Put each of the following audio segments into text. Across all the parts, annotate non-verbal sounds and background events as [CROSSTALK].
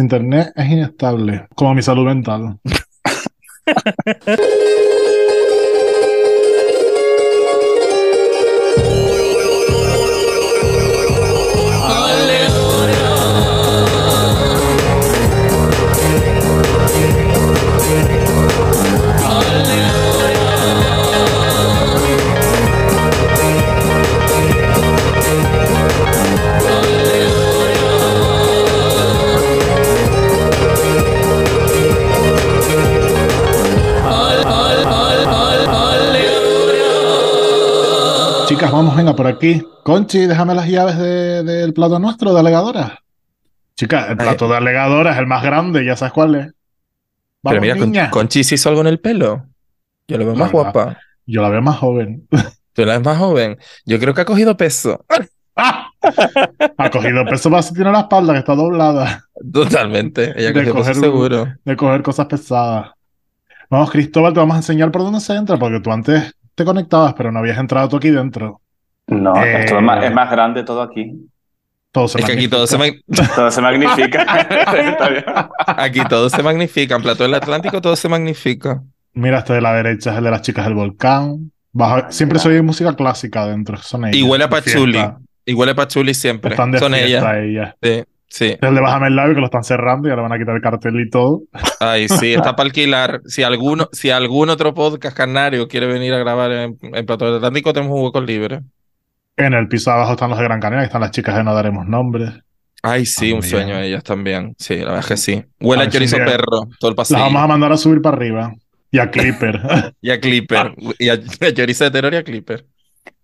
Internet es inestable, como mi salud mental. [LAUGHS] vamos, venga, por aquí. Conchi, déjame las llaves del plato nuestro de alegadora. Chicas, el plato de alegadora es el más grande, ya sabes cuál es. Pero mira, con, Conchi se hizo algo en el pelo. Yo la veo más guapa. Yo la veo más joven. Tú la ves más joven. Yo creo que ha cogido peso. ha cogido peso más si tiene la espalda que está doblada. Totalmente. Ella peso seguro. De coger cosas pesadas. Vamos, Cristóbal, te vamos a enseñar por dónde se entra, porque tú antes te conectabas, pero no habías entrado tú aquí dentro. No, esto es más, es más, grande todo aquí. Todo se es que aquí todo se, [LAUGHS] todo se magnifica. [LAUGHS] aquí todo se magnifica. En Plato del Atlántico todo se magnifica. Mira, este de la derecha es el de las chicas del volcán. Siempre soy música clásica adentro. Son ellas. Y huele a pachuli. Y huele a pachuli siempre. Están de son ellas. Sí. Sí. El de Bájame el labio que lo están cerrando y ahora van a quitar el cartel y todo. Ay, sí, está [LAUGHS] para alquilar. Si alguno, si algún otro podcast canario quiere venir a grabar en, en Plato del Atlántico, tenemos un hueco libre. En el piso abajo están los de Gran Canaria, están las chicas de No Daremos Nombres. Ay, sí, un sueño ellas también. Sí, la verdad es que sí. Huele a chorizo perro, todo el pasillo. Las vamos a mandar a subir para arriba. Y a Clipper. [LAUGHS] y a Clipper. y a, chorizo de terror y a Clipper.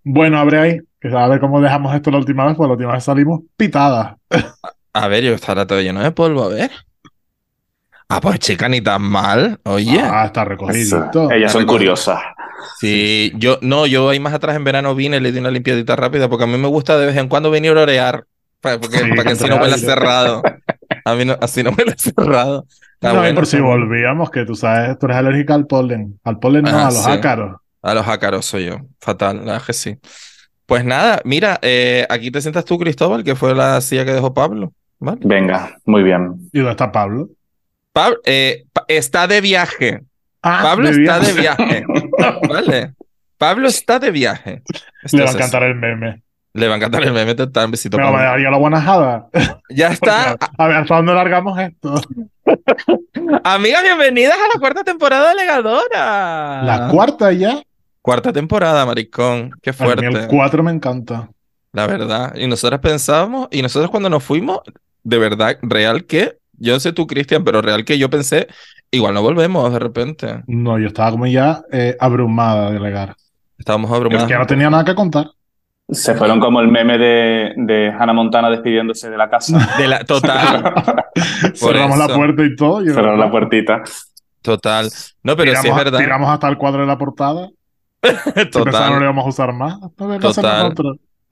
Bueno, abre ahí. A ver cómo dejamos esto la última vez, porque la última vez salimos pitadas. A ver, yo estará todo lleno de polvo, a ver. Ah, pues chica, ni tan mal. Oye. Ah, está recogido. Ellas son curiosas. Sí, yo, no, yo ahí más atrás en verano vine y le di una limpiadita rápida porque a mí me gusta de vez en cuando venir a orear. Para, para que así no huela cerrado. A mí no, así no huele cerrado. no, por si volvíamos, que tú sabes, tú eres alérgica al polen. Al polen no, a los ácaros. A los ácaros soy yo. Fatal, la verdad que sí. Pues nada, mira, eh, aquí te sientas tú, Cristóbal, que fue la silla que dejó Pablo. Venga, muy bien. ¿Y dónde está Pablo? Pablo eh, está de viaje. Ah, Pablo está de viaje. [LAUGHS] vale. Pablo está de viaje. Le va a encantar el meme. Le va a encantar el meme, te está un besito. Me va a dar la guanajada. Ya [LAUGHS] está. a ver, ¿hasta dónde largamos esto? [LAUGHS] Amigas, bienvenidas a la cuarta temporada de Legadora. ¿La cuarta ya? Cuarta temporada, maricón. Qué fuerte. el cuatro me encanta. La verdad. Y nosotros pensábamos, y nosotros cuando nos fuimos, de verdad, real que, yo no sé tú, Cristian, pero real que yo pensé, igual no volvemos de repente. No, yo estaba como ya eh, abrumada de legar. Estábamos abrumados. Es que no tenía nada que contar. Se fueron como el meme de, de Hannah Montana despidiéndose de la casa. [LAUGHS] De la, total. [LAUGHS] Cerramos la puerta y todo. Cerramos la puertita. Total. No, pero sí es verdad. Tiramos hasta el cuadro de la portada. [LAUGHS] Total. no le vamos a usar más. Total.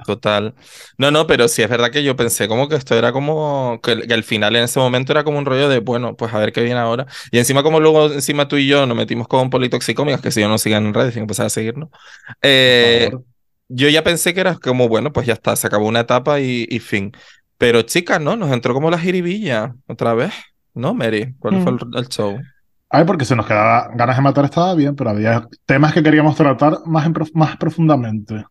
Total. No, no, pero sí es verdad que yo pensé como que esto era como que, al final en ese momento era como un rollo de, bueno, pues a ver qué viene ahora. Y encima como luego encima tú y yo nos metimos con politoxicómicas, que si yo no sigan en redes, que empezar a seguirnos. Eh, yo ya pensé que era como, bueno, pues ya está, se acabó una etapa y, fin. Pero chicas, ¿no? Nos entró como la jiribilla otra vez, ¿no, Mary? ¿Cuál fue el, el show? Ay, porque se nos quedaba ganas de matar, estaba bien, pero había temas que queríamos tratar más, más profundamente.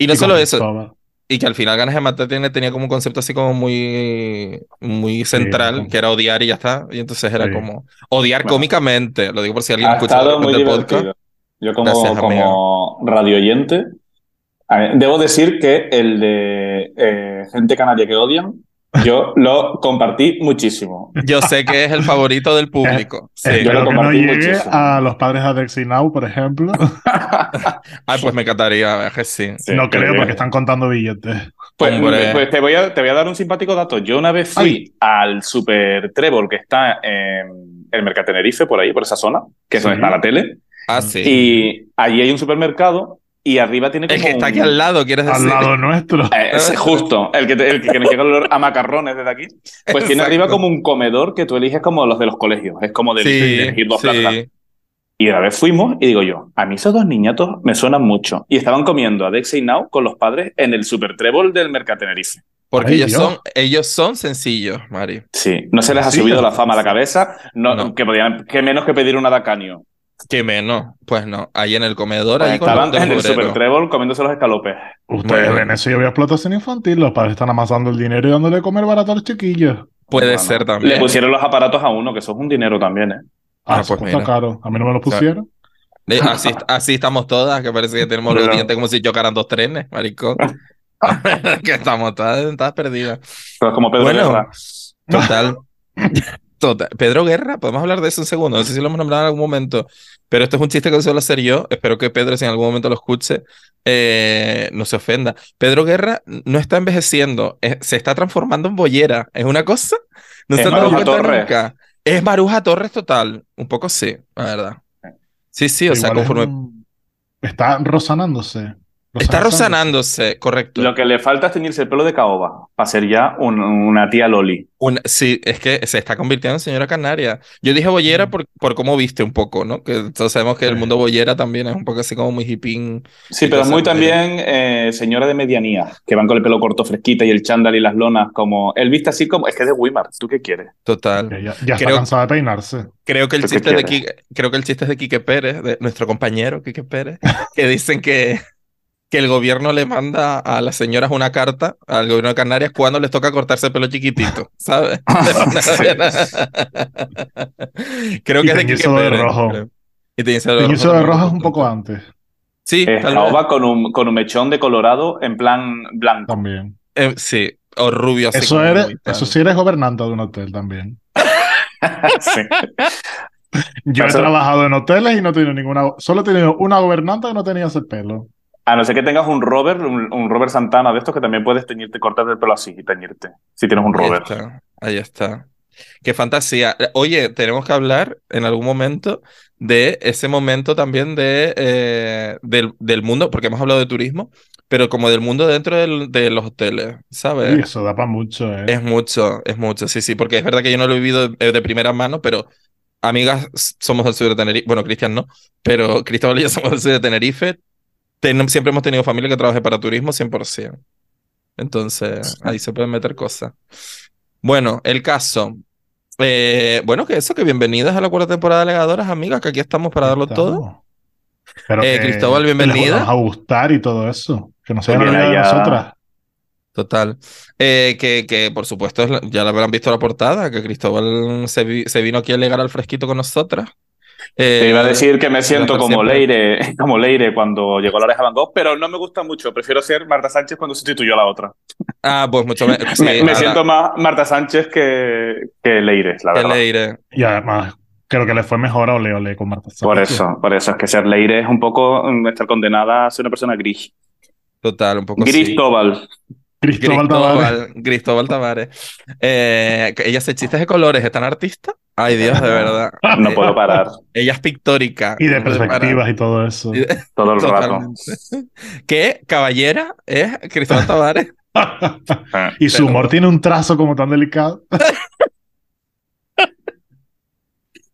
Y no solo eso, y que al final Ganas de Matar tenía, tenía como un concepto así como muy, muy central, que era odiar y ya está. Y entonces era como odiar cómicamente. Lo digo por si alguien escucha el podcast. Yo como, como radio oyente, debo decir que el de eh, gente canaria que odian yo lo compartí muchísimo. Yo sé que es el favorito del público. Sí. Yo lo compartí no llegue a los padres de Adexi Now, por ejemplo. [LAUGHS] Ay, pues me encantaría, que sí. no creo, porque están contando billetes. Pues, pues, te, voy a, te voy a dar un simpático dato. Yo una vez fui al Super Trébol que está en el Mercatenerife, por ahí, por esa zona, que es donde está la tele. Ah, sí. Y allí hay un supermercado y arriba tiene como. El que está aquí al lado, quieres decir. Al lado nuestro. [LAUGHS] Eh, ese justo, el que, el que nos llega el olor a macarrones desde aquí. Pues tiene arriba como un comedor que tú eliges como los de los colegios. Es como de, elegir dos plantas. Y una vez fuimos y digo yo, a mí esos dos niñatos me suenan mucho. Y estaban comiendo a Dex y Now con los padres en el Super Trébol del Mercatenerife. Porque ellos son, ellos son sencillos, Mari. Sí, no se les ha subido la fama a la cabeza, no, Que, podían, que menos que pedir una dacanio. Que menos, pues no. Ahí en el comedor, pues estaban en el Super Treble comiéndose los escalopes. Ustedes ven eso y había explotación infantil, los padres están amasando el dinero y dándole de comer barato a los chiquillos. Puede ser también. Le pusieron los aparatos a uno, que eso es un dinero también, ¿eh? Ah, ah pues está caro. A mí no me lo pusieron. así, así, estamos todas, que parece que tenemos los dientes como si chocaran dos trenes, maricón. [LAUGHS] [LAUGHS] que estamos todas, perdidas. Pero como Pedro Guerra. Total. [LAUGHS] total. Pedro Guerra, podemos hablar de eso un segundo. No sé si lo hemos nombrado en algún momento, pero esto es un chiste que suelo hacer yo. Espero que Pedro, si en algún momento lo escuche, eh, no se ofenda. Pedro Guerra no está envejeciendo, se está transformando en bollera. ¿Es una cosa? No se Maruja Torres. Nunca. Es Maruja Torres total. Un poco sí, la verdad. Sí, sí, o sea, conforme. Está rosanándose. Está rosanándose, correcto. Lo que le falta es teñirse el pelo de caoba para ser ya una tía Loli. sí, es que se está convirtiendo en señora canaria. Yo dije bollera mm. por, por cómo viste un poco, ¿no? Que todos sabemos que el mundo bollera también es un poco así como muy hippín. Sí, pero es muy también eh, señora de medianía, que van con el pelo corto fresquita y el chándal y las lonas, como. Él viste así como. Es que es de Wimar, ¿tú qué quieres? Total. ya, ya está cansada de peinarse. Creo que, el chiste de creo que el chiste es de Quique Pérez, de nuestro compañero Quique Pérez, [LAUGHS] que dicen que que el gobierno le manda a las señoras una carta al gobierno de Canarias cuando les toca cortarse el pelo chiquitito, [LAUGHS] ¿sabes? [LAUGHS] creo que es de Quique de rojo. Y te dice de rojo es un poco antes. Sí, eh, va con un, con un mechón de colorado en plan blanco. También. Eh, sí, o rubio. Así eso, eres, eso sí eres gobernante de un hotel también. [LAUGHS] sí. Yo he trabajado en hoteles y no he tenido ninguna. Solo he tenido una gobernanta que no tenía ese pelo. A no ser que tengas un Robert, un, Robert Santana de estos que también puedes teñirte, cortarte el pelo así y teñirte. Si tienes un Robert. Ahí está. Ahí está. Qué fantasía. Oye, tenemos que hablar en algún momento de ese momento también de, eh, del, mundo, porque hemos hablado de turismo, pero como del mundo dentro de los hoteles, ¿sabes? Sí, eso da para mucho, ¿eh? Es mucho, es mucho, sí, sí, porque es verdad que yo no lo he vivido de, primera mano, pero amigas somos del sur de Tenerife, bueno, Cristian no, pero Cristóbal y yo somos del sur de Tenerife, siempre hemos tenido familia que trabaje para turismo 100%. Entonces, ahí se pueden meter cosas. Bueno, el caso. Eh, bueno, que eso, que bienvenidas a la cuarta temporada de Legadoras, amigas, que aquí estamos para darlo todo. eh, Cristóbal, bienvenida. Nos a gustar y todo eso. Que no se de nosotras. Total. Eh, que, que, por supuesto ya la habrán visto la portada, que Cristóbal se, se vino aquí a legar al fresquito con nosotras. Te iba a eh, decir que me siento como Leire, [LAUGHS] como Leire cuando llegó la oreja Van Gogh, pero no me gusta mucho. Prefiero ser Marta Sánchez cuando sustituyó a la otra. Ah, pues mucho [LAUGHS] sí, me, siento más Marta Sánchez que, que Leire, la verdad. Leire. Y además, creo que le fue mejor a Ole Ole con Marta Sánchez. Por eso, por eso es que ser Leire es un poco mm, estar condenada a ser una persona gris. Total, un poco Cristóbal. Cristóbal, Tavares. Cristóbal Tavares. Eh, ella hace chistes de colores, ¿es tan artista? Ay, Dios, de verdad. No puedo parar. Ella es pictórica. Y de perspectivas y todo eso. todo el rato. ¿Qué caballera es Cristóbal Tavares? [LAUGHS] y su humor tiene un trazo como tan delicado. [LAUGHS]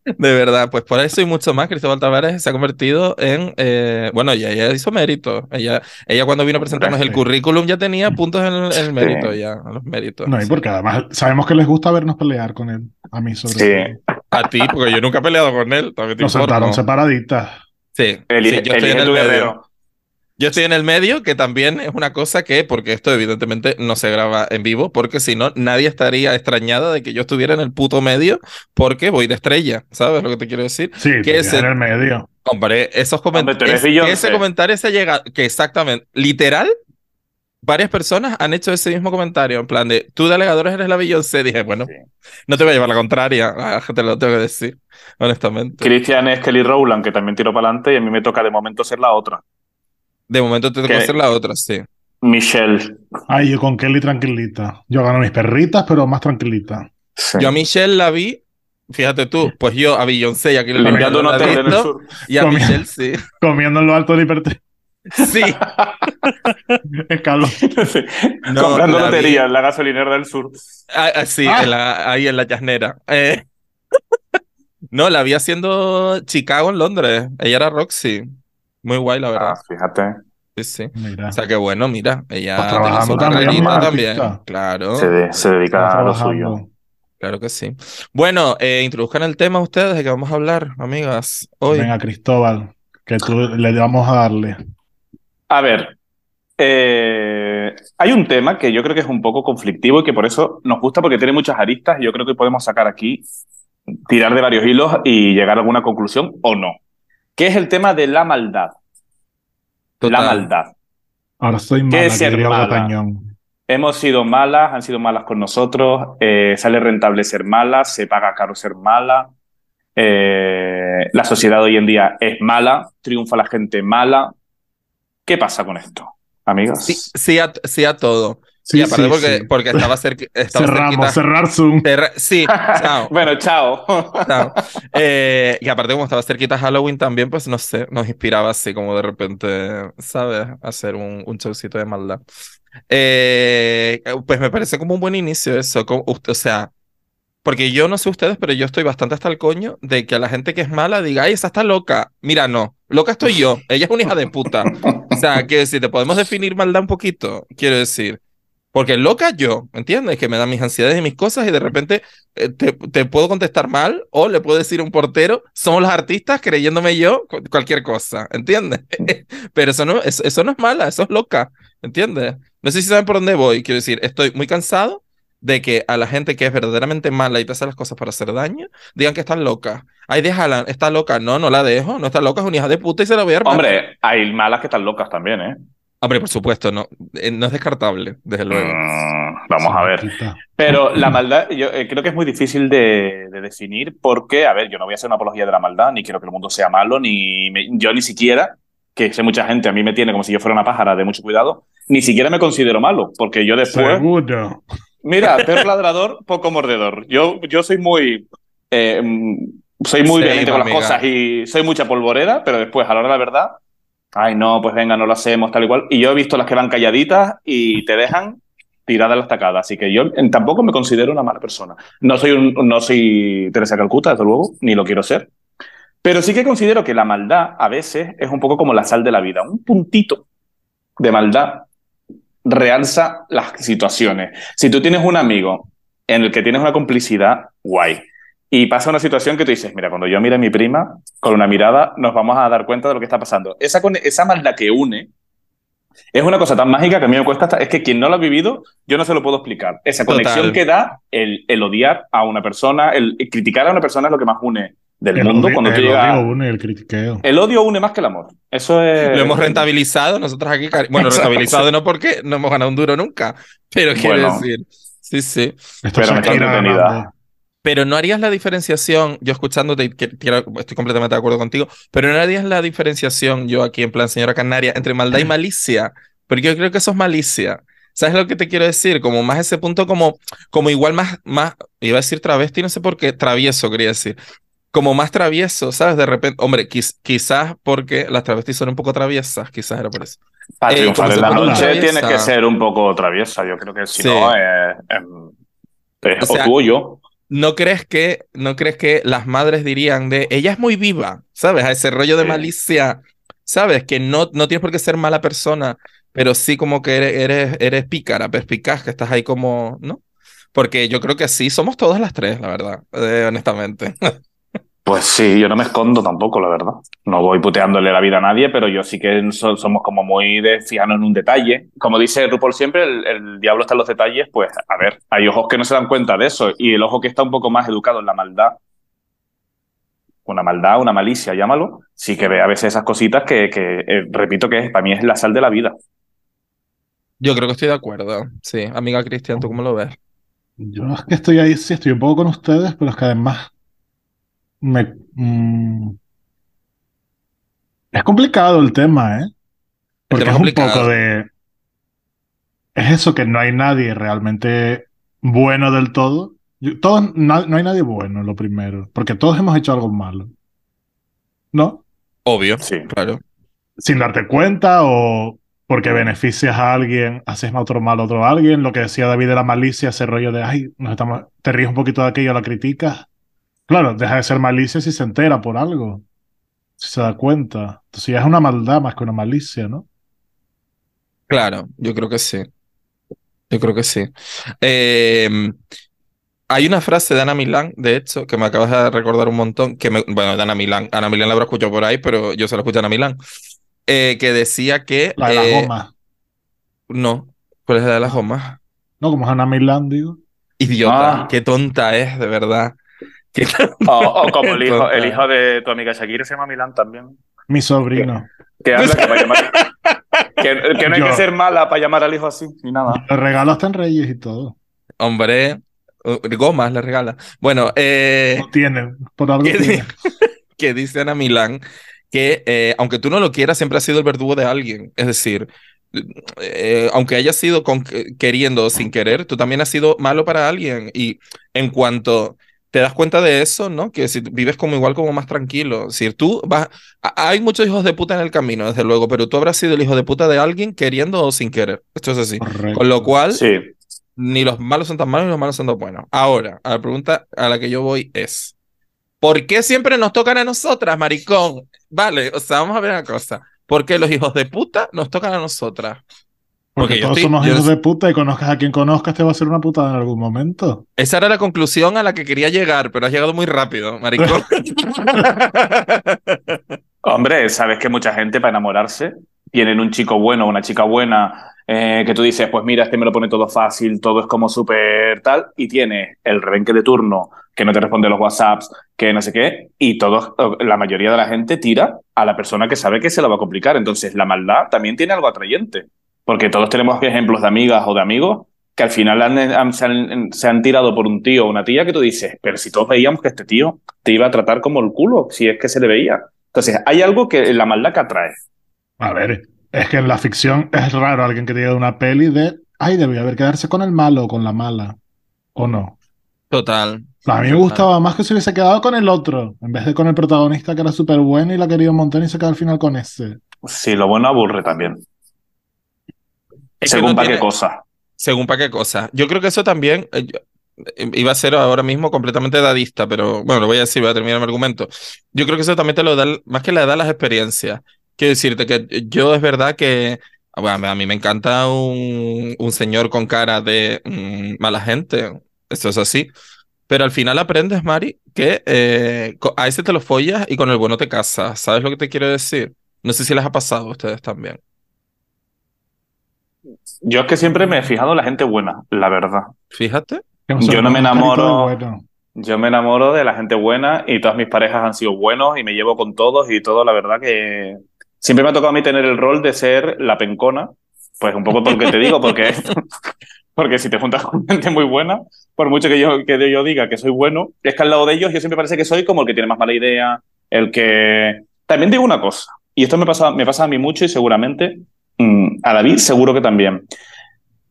De verdad, pues por eso y mucho más, Cristóbal Tavares se ha convertido en, eh, bueno, ella, ella hizo mérito. Ella, ella cuando vino a presentarnos el currículum ya tenía puntos en el, mérito, ya, los méritos. No, y porque además sabemos que les gusta vernos pelear con él, a mí sobre sí. A ti, porque yo nunca he peleado con él. Nos sentaron separaditas. Sí, sí, yo estoy en el medio. Yo estoy en el medio, que también es una cosa que, porque esto evidentemente no se graba en vivo, porque si no, nadie estaría extrañada de que yo estuviera en el puto medio, porque voy de estrella, ¿sabes lo que te quiero decir? Sí, que en el medio. Hombre, esos comentarios. ese comentario se llega, que exactamente, literal, varias personas han hecho ese mismo comentario, en plan de, tú delegadores eres la Beyoncé, dije, bueno, no te voy a llevar la contraria, ah, te lo tengo que decir, honestamente. Cristian es Kelly Rowland, que también tiró para adelante, y a mí me toca de momento ser la otra. De momento te tengo que hacer la otra, sí. Michelle. Ay, yo con Kelly tranquilita. Yo gano mis perritas, pero más tranquilita. Yo a Michelle la vi, fíjate tú, pues yo a Beyoncé y aquí le Limpiando un hotel en el sur. Y a Michelle sí. [LAUGHS] Comiendo en lo alto de hipertensión. Sí. [LAUGHS] Escalón. Sí. Comprando lotería en la gasolinera del sur. Ah, ah sí, ah. ahí en la chasnera. Eh. [LAUGHS] no, la vi haciendo Chicago en Londres. Ella era Roxy. Muy guay, la verdad. Ah, fíjate. Sí, sí. O sea que bueno, mira, ella pues trabajando también, también. Claro. Se, dedica a lo suyo. Claro que sí. Bueno, eh, introduzcan el tema ustedes de que vamos a hablar, amigas, hoy. Venga, Cristóbal, que tú le vamos a darle. A ver, eh, hay un tema que yo creo que es un poco conflictivo y que por eso nos gusta porque tiene muchas aristas y yo creo que podemos sacar aquí, tirar de varios hilos y llegar a alguna conclusión o no, que es el tema de la maldad. La maldad. Ahora estoy mala, Hemos sido malas, han sido malas con nosotros, eh, sale rentable ser mala, se paga caro ser mala, eh, la sociedad hoy en día es mala, triunfa la gente mala. ¿Qué pasa con esto? amigos. Sí, sí, a, sí a todo. Sí, aparte porque, porque estaba, cerca, [LAUGHS] estaba Cerramos, cerrar Zoom. sí, [LAUGHS] chao. bueno, chao. chao. [LAUGHS] Eh, y aparte como estaba cerquita Halloween también, pues no sé, nos inspiraba así como de repente, ¿sabes? Hacer un, un showcito de maldad. Eh, pues me parece como un buen inicio eso. o sea, porque yo no sé ustedes, pero yo estoy bastante hasta el coño de que a la gente que es mala diga, ay, esa está loca. Mira, no, loca estoy yo. Ella es una hija de puta. O sea, quiero decir, te podemos definir maldad un poquito, quiero decir. Porque loca yo, ¿entiendes? Que me dan mis ansiedades y mis cosas y de repente eh, te, te, puedo contestar mal o le puedo decir a un portero, somos los artistas creyéndome yo cualquier cosa, ¿entiendes? [LAUGHS] Pero eso no, eso, eso no es mala, eso es loca, ¿entiendes? No sé si saben por dónde voy, quiero decir, estoy muy cansado de que a la gente que es verdaderamente mala y te hace las cosas para hacer daño, digan que están locas. Ay, déjala, está loca. No, no la dejo. No está loca, es una hija de puta y se la voy a armar. Hombre, hay malas que están locas también, ¿eh? Hombre, por supuesto, no, eh, no es descartable, desde luego. Mm, vamos a ver. Pero la maldad, yo eh, creo que es muy difícil de, definir porque, a ver, yo no voy a hacer una apología de la maldad, ni quiero que el mundo sea malo, ni yo ni siquiera, que sé mucha gente, a mí me tiene como si yo fuera una pájara de mucho cuidado, ni siquiera me considero malo, porque yo después... Seguro. Mira, perro ladrador, poco mordedor. Yo, yo soy muy. Eh, soy muy sí, con las cosas y soy mucha polvorera, pero después, a la hora de la verdad, ay, no, pues venga, no lo hacemos, tal y cual. Y yo he visto las que van calladitas y te dejan tirada la estacada. Así que yo tampoco me considero una mala persona. No soy, no soy Teresa Calcuta, desde luego, ni lo quiero ser. Pero sí que considero que la maldad a veces es un poco como la sal de la vida. Un puntito de maldad realza las situaciones. Si tú tienes un amigo en el que tienes una complicidad, guay. Y pasa una situación que tú dices, mira, cuando yo mire a mi prima, con una mirada nos vamos a dar cuenta de lo que está pasando. Esa, esa maldad que une es una cosa tan mágica que a mí me cuesta, es que quien no lo ha vivido, yo no se lo puedo explicar. Esa conexión que da el, el, odiar a una persona, el criticar a una persona es lo que más une del mundo cuando el odio une el critiqueo. El odio une más que el amor. Eso es. Lo hemos rentabilizado nosotros aquí. Bueno, rentabilizado no porque no hemos ganado un duro nunca. Pero quiero decir. Sí, sí. pero me Pero no harías la diferenciación, yo escuchándote, estoy completamente de acuerdo contigo, pero no harías la diferenciación, yo aquí en plan señora Canaria, entre maldad y malicia, porque yo creo que eso es malicia. ¿Sabes lo que te quiero decir? Como más ese punto, como, como igual más, más, iba a decir travesti, no sé por qué, travieso quería decir, como más travieso, ¿sabes? De repente, hombre, quizás porque las travestis son un poco traviesas, quizás era por eso. Para eh, triunfar en la noche tienes que ser un poco traviesa, yo creo que si no, eh, es o, tú o yo. ¿No crees, que, ¿No crees que las madres dirían de, ella es muy viva, ¿sabes? A ese rollo de malicia, ¿sabes? Que no, no tienes por qué ser mala persona, pero sí como que eres, eres, eres pícara, perspicaz, que estás ahí como, ¿no? Porque yo creo que sí, somos todas las tres, la verdad, eh, honestamente. [LAUGHS] Pues sí, yo no me escondo tampoco, la verdad. No voy puteándole la vida a nadie, pero yo sí que somos como muy de fijarnos en un detalle. Como dice RuPaul siempre, el, diablo está en los detalles. Pues a ver, hay ojos que no se dan cuenta de eso y el ojo que está un poco más educado en la maldad, una maldad, una malicia, llámalo, sí que ve a veces esas cositas que, que eh, repito que para mí es la sal de la vida. Yo creo que estoy de acuerdo. Sí, amiga Cristian, ¿tú cómo lo ves? Yo es que estoy ahí, sí, estoy un poco con ustedes, pero es que además me, mm, es complicado el tema, ¿eh? Porque es un poco de... Es eso que no hay nadie realmente bueno del todo. Todos, no, hay nadie bueno, lo primero. Porque todos hemos hecho algo malo. ¿No? Obvio, sí, claro. Sin darte cuenta o porque beneficias a alguien, haces otro mal a otro a alguien. Lo que decía David de la malicia, ese rollo de, ay, nos estamos, te ríes un poquito de aquello, la criticas. Claro, deja de ser malicia si se entera por algo, si se da cuenta. Entonces ya es una maldad más que una malicia, ¿no? Claro, yo creo que sí. Yo creo que sí. Em, hay una frase de Ana Milán, de hecho, que me acabas de recordar un montón, que me, bueno, de Ana Milán. Ana Milán la habrá escuchado por ahí, pero yo se lo escucho a Ana Milán. Eh, que decía que. La de las eh, gomas. No, ¿cuál es la de las gomas? No, como es Ana Milán, digo. Idiota, Ah. qué tonta es, de verdad. O, o como el hijo, el hijo de tu amiga Shakira se llama Milán también. Mi sobrino. Que habla que para llamar. [LAUGHS] Que, que no hay Yo. que ser mala para llamar al hijo así, ni nada. Le regalo hasta en Reyes y todo. Hombre, gomas le regala. Bueno, eh, No tienen, por algo ¿Qué di- tienen. [LAUGHS] que dice Ana Milán que eh, aunque tú no lo quieras, siempre has sido el verdugo de alguien. Es decir, eh, aunque hayas sido con- queriendo o sin querer, tú también has sido malo para alguien. Y en cuanto te das cuenta de eso, ¿no? Que si vives como igual, como más tranquilo. Es decir, tú vas... Hay muchos hijos de puta en el camino, desde luego, pero tú habrás sido el hijo de puta de alguien queriendo o sin querer. Esto es así. Correcto. Con lo cual, Sí. ni los malos son tan malos ni los malos son tan buenos. Ahora, a la pregunta a la que yo voy es, ¿por qué siempre nos tocan a nosotras, maricón? Vale, o sea, vamos a ver una cosa. ¿Por qué los hijos de puta nos tocan a nosotras? Porque, porque yo todos estoy- somos yo- hijos de puta y conozcas a quien conozcas te va a hacer una putada en algún momento. Esa era la conclusión a la que quería llegar, pero has llegado muy rápido, maricón. [LAUGHS] [LAUGHS] Hombre, sabes que mucha gente para enamorarse tienen un chico bueno o una chica buena eh, que tú dices, pues mira, este me lo pone todo fácil, todo es como súper tal, y tiene el rebenque de turno que no te responde los WhatsApps, que no sé qué, y todos, la mayoría de la gente tira a la persona que sabe que se lo va a complicar. Entonces, la maldad también tiene algo atrayente, porque todos tenemos ejemplos de amigas o de amigos que al final han- han- se, han, se han tirado por un tío o una tía que tú dices, pero si todos veíamos que este tío te iba a tratar como el culo, si es que se le veía. Entonces, hay algo que la maldad que atrae. A ver, es que en la ficción es raro alguien que te diga de una peli de, ay, debía haber quedarse con el malo o con la mala. ¿O no? Total. A mí me gustaba más que se hubiese quedado con el otro, en vez de con el protagonista que era súper bueno y la quería un montón y se queda al final con ese. Sí, lo bueno aburre también. Es Según no para qué cosa. Según para qué cosa. Yo creo que eso también eh, yo- eh, iba a ser ahora mismo completamente dadista, pero bueno, lo voy a decir, voy a terminar mi argumento. Yo creo que eso también te lo da, más que le da las experiencias. Quiero decirte que yo es verdad que ah, bueno, a mí me encanta un, un señor con cara de mm, mala gente, eso es así. Pero al final aprendes, Mari, que eh, a ese te lo follas y con el bueno te casas. ¿Sabes lo que te quiero decir? No sé si les ha pasado a ustedes también. Yo es que siempre me he fijado en la gente buena, la verdad. Fíjate. Yo no me enamoro- bueno. Yo me enamoro de la gente buena y todas mis parejas han sido buenos y me llevo con todos y todo, la verdad que siempre me ha tocado a mí tener el rol de ser la pencona, pues un poco porque te digo, porque, [LAUGHS] porque si te juntas con gente muy buena, por mucho que yo, que yo diga que soy bueno, es que al lado de ellos yo siempre parece que soy como el que tiene más mala idea, el que... También digo una cosa, y esto me pasa, me pasa a mí mucho y seguramente mm, a David seguro que también.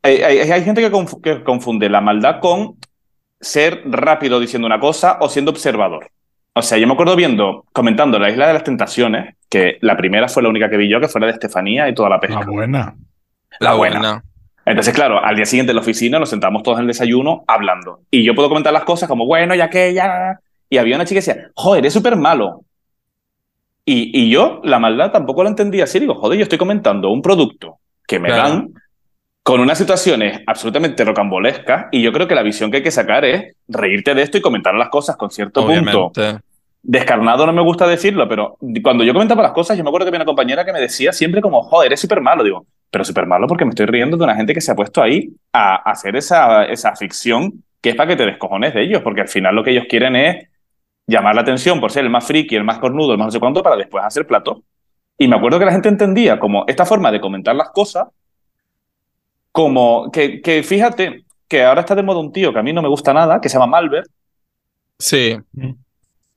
Hay, hay- hay gente que, confu- que confunde la maldad con ser rápido diciendo una cosa o siendo observador. O sea, yo me acuerdo viendo, comentando La Isla de las Tentaciones, que la primera fue la única que vi yo, que fue la de Estefanía y toda la pesca. La buena. La buena. Entonces, claro, al día siguiente en la oficina nos sentamos todos en el desayuno hablando. Y yo puedo comentar las cosas como, bueno, ya que, ya. Y había una chica que decía, joder, es súper malo. Y, y yo la maldad tampoco la entendía así. Digo, joder, yo estoy comentando un producto que me Claro. dan con unas situaciones absolutamente rocambolescas. Y yo creo que la visión que hay que sacar es reírte de esto y comentar las cosas con cierto punto Obviamente. descarnado no me gusta decirlo, pero cuando yo comentaba las cosas, yo me acuerdo que había una compañera que me decía siempre como, joder, eres súper malo. Digo, pero súper malo porque me estoy riendo de una gente que se ha puesto ahí a, a hacer esa, esa ficción que es para que te descojones de ellos, porque al final lo que ellos quieren es llamar la atención por ser el más friki, el más cornudo, el más no sé cuánto, para después hacer plato. Y me acuerdo que la gente entendía como esta forma de comentar las cosas, como que, que fíjate que ahora está de moda un tío que a mí no me gusta nada, que se llama Malver, Sí.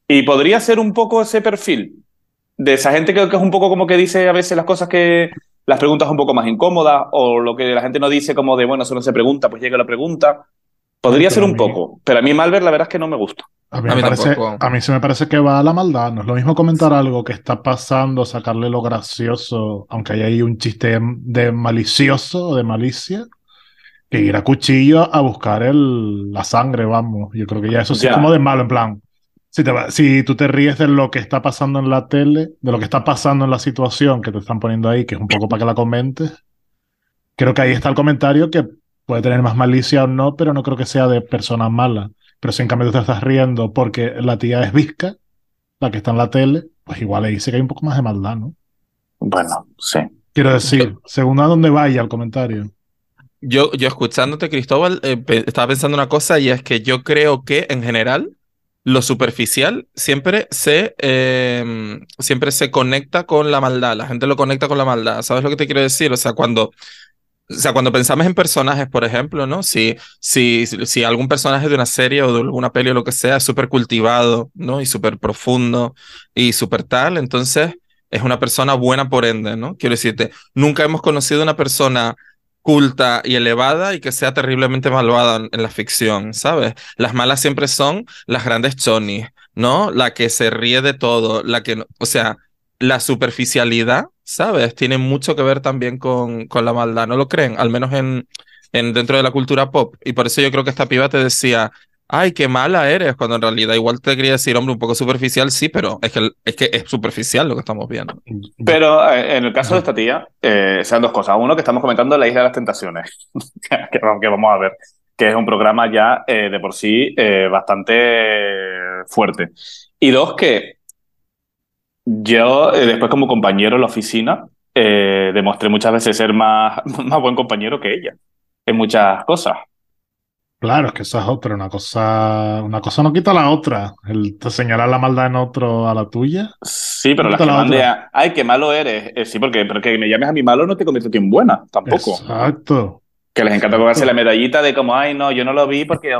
Y podría ser un poco ese perfil de esa gente que, que es un poco como que dice a veces las cosas que las preguntas un poco más incómodas o lo que la gente no dice como de bueno, eso no se pregunta, pues llega la pregunta. Podría ser a un mí- poco, pero a mí Malver la verdad es que no me gusta. A mí, A me mí parece, a mí se me parece que va a la maldad. No es lo mismo comentar algo que está pasando, sacarle lo gracioso, aunque hay ahí un chiste de malicioso o de malicia, que ir a cuchillo a buscar el, la sangre, vamos. Yo creo que ya eso sí Ya. es como de malo, en plan. Si, te va- si tú te ríes de lo que está pasando en la tele, de lo que está pasando en la situación que te están poniendo ahí, que es un poco para que la comentes, creo que ahí está el comentario que puede tener más malicia o no, pero no creo que sea de persona mala. Pero si en cambio tú te estás riendo porque la tía es visca, la que está en la tele, pues igual ahí sí que hay un poco más de maldad, ¿no? Bueno, sí. Quiero decir, según a dónde vaya el comentario. Yo, yo escuchándote, Cristóbal, eh, estaba pensando una cosa y es que yo creo que en general lo superficial siempre se, em, siempre se conecta con la maldad. La gente lo conecta con la maldad. ¿Sabes lo que te quiero decir? O sea, cuando, o sea, cuando pensamos en personajes, por ejemplo, ¿no? Si, si, si algún personaje de una serie o de alguna peli o lo que sea es súper cultivado, ¿no? Y súper profundo y súper tal, entonces es una persona buena por ende, ¿no? Quiero decirte, nunca hemos conocido una persona culta y elevada y que sea terriblemente malvada en, la ficción, ¿sabes? Las malas siempre son las grandes chonis, ¿no? La que se ríe de todo, la que, o sea, la superficialidad, ¿sabes? Tiene mucho que ver también con, con la maldad, ¿no lo creen? Al menos en, en dentro de la cultura pop. Y por eso yo creo que esta piba te decía, ay, qué mala eres, cuando en realidad igual te quería decir, hombre, un poco superficial, sí, pero es que es, que es superficial lo que estamos viendo. Pero eh, en el caso de esta tía, eh, sean dos cosas. Uno, que estamos comentando La Isla de las Tentaciones, [LAUGHS] que, vamos a ver, que es un programa ya eh, de por sí bastante fuerte. Y dos, que yo, después como compañero en la oficina, demostré muchas veces ser más, [LAUGHS] más buen compañero que ella en muchas cosas. Claro, es que esa es otra, una cosa, una cosa no quita la otra. El señalar la maldad en otro a la tuya. Sí, pero la que mande ay, qué malo eres. Eh, sí, porque, porque me llames a mi malo no te convierte en buena, tampoco. Exacto. Que les encanta cogerse la medallita de como, ay, no, yo no lo vi porque,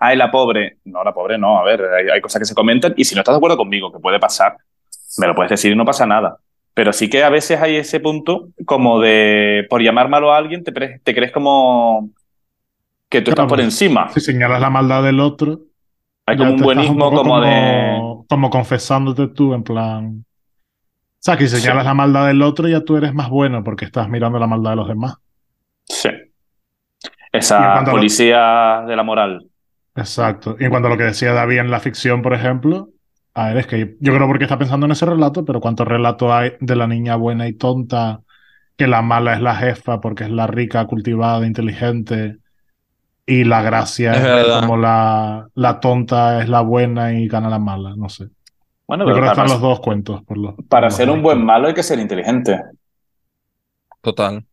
ay, la pobre. No, la pobre no, a ver, hay, hay, cosas que se comentan y si no estás de acuerdo conmigo, que puede pasar, me lo puedes decir y no pasa nada. Pero sí que a veces hay ese punto como de, por llamar malo a alguien, te, te crees como que tú estás por encima. Si señalas la maldad del otro. Hay como un buenismo como, de. Como confesándote tú, en plan. O sea, que si señalas la maldad del otro, ya tú eres más bueno porque estás mirando la maldad de los demás. Sí. Esa policía de la moral. Exacto. Y en cuanto a lo que decía David en la ficción, por ejemplo, a ver, es que yo creo porque está pensando en ese relato, pero ¿cuántos relatos hay de la niña buena y tonta que la mala es la jefa porque es la rica, cultivada, inteligente y la gracia es, como la, la, tonta es la buena y gana la mala, no sé. Bueno, pero están los dos cuentos. Por para ser un buen malo hay que ser inteligente. Total.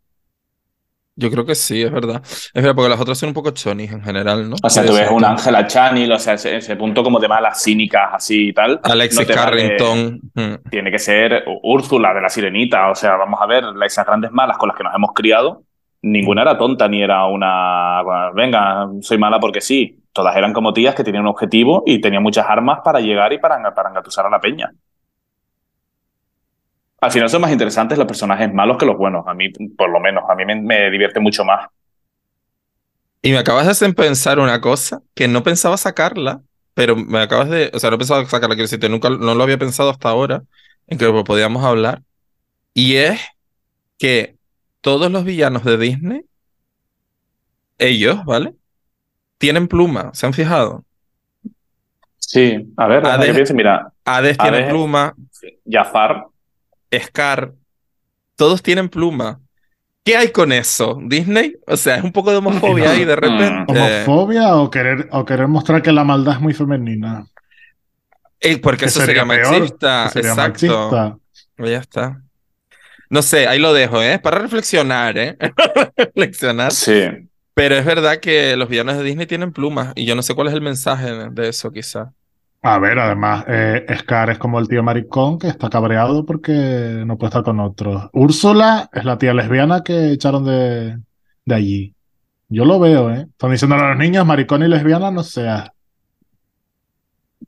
Yo creo que sí, es verdad. Es verdad, porque las otras son un poco chonis en general, ¿no? O sea, tú ves un Ángela Chanil, o sea, ese, punto como de malas cínicas así y tal. Alexis Carrington. Mm. Tiene que ser Úrsula de la Sirenita, o sea, vamos a ver, esas grandes malas con las que nos hemos criado, ninguna era tonta ni era una, venga, soy mala porque sí. Todas eran como tías que tenían un objetivo y tenían muchas armas para llegar y para, para engatusar a la peña. Al final son más interesantes los personajes malos que los buenos, a mí, por lo menos, a mí me, divierte mucho más. Y me acabas de hacer pensar una cosa que no pensaba sacarla, pero me acabas de, o sea, no pensaba sacarla, quiero decirte, nunca no lo había pensado hasta ahora en que podíamos hablar. Y es que todos los villanos de Disney, ellos, ¿vale? Tienen pluma, ¿se han fijado? Sí, a ver, Hades, mira. Hades, tiene pluma. Jafar. Scar. Todos tienen pluma. ¿Qué hay con eso? ¿Disney? O sea, es un poco de homofobia ahí de repente. ¿Homofobia o querer, o querer mostrar que la maldad es muy femenina? Eh, porque eso sería, machista. Exacto. Ya está. No sé, ahí lo dejo, ¿eh? Para reflexionar, ¿eh? [LAUGHS] reflexionar. Sí. Pero es verdad que los villanos de Disney tienen plumas y yo no sé cuál es el mensaje de eso, quizá. A ver, además, eh, Scar es como el tío maricón que está cabreado porque no puede estar con otros. Úrsula es la tía lesbiana que echaron de, de allí. Yo lo veo, ¿eh? Están diciendo a los niños, maricón y lesbiana no sea.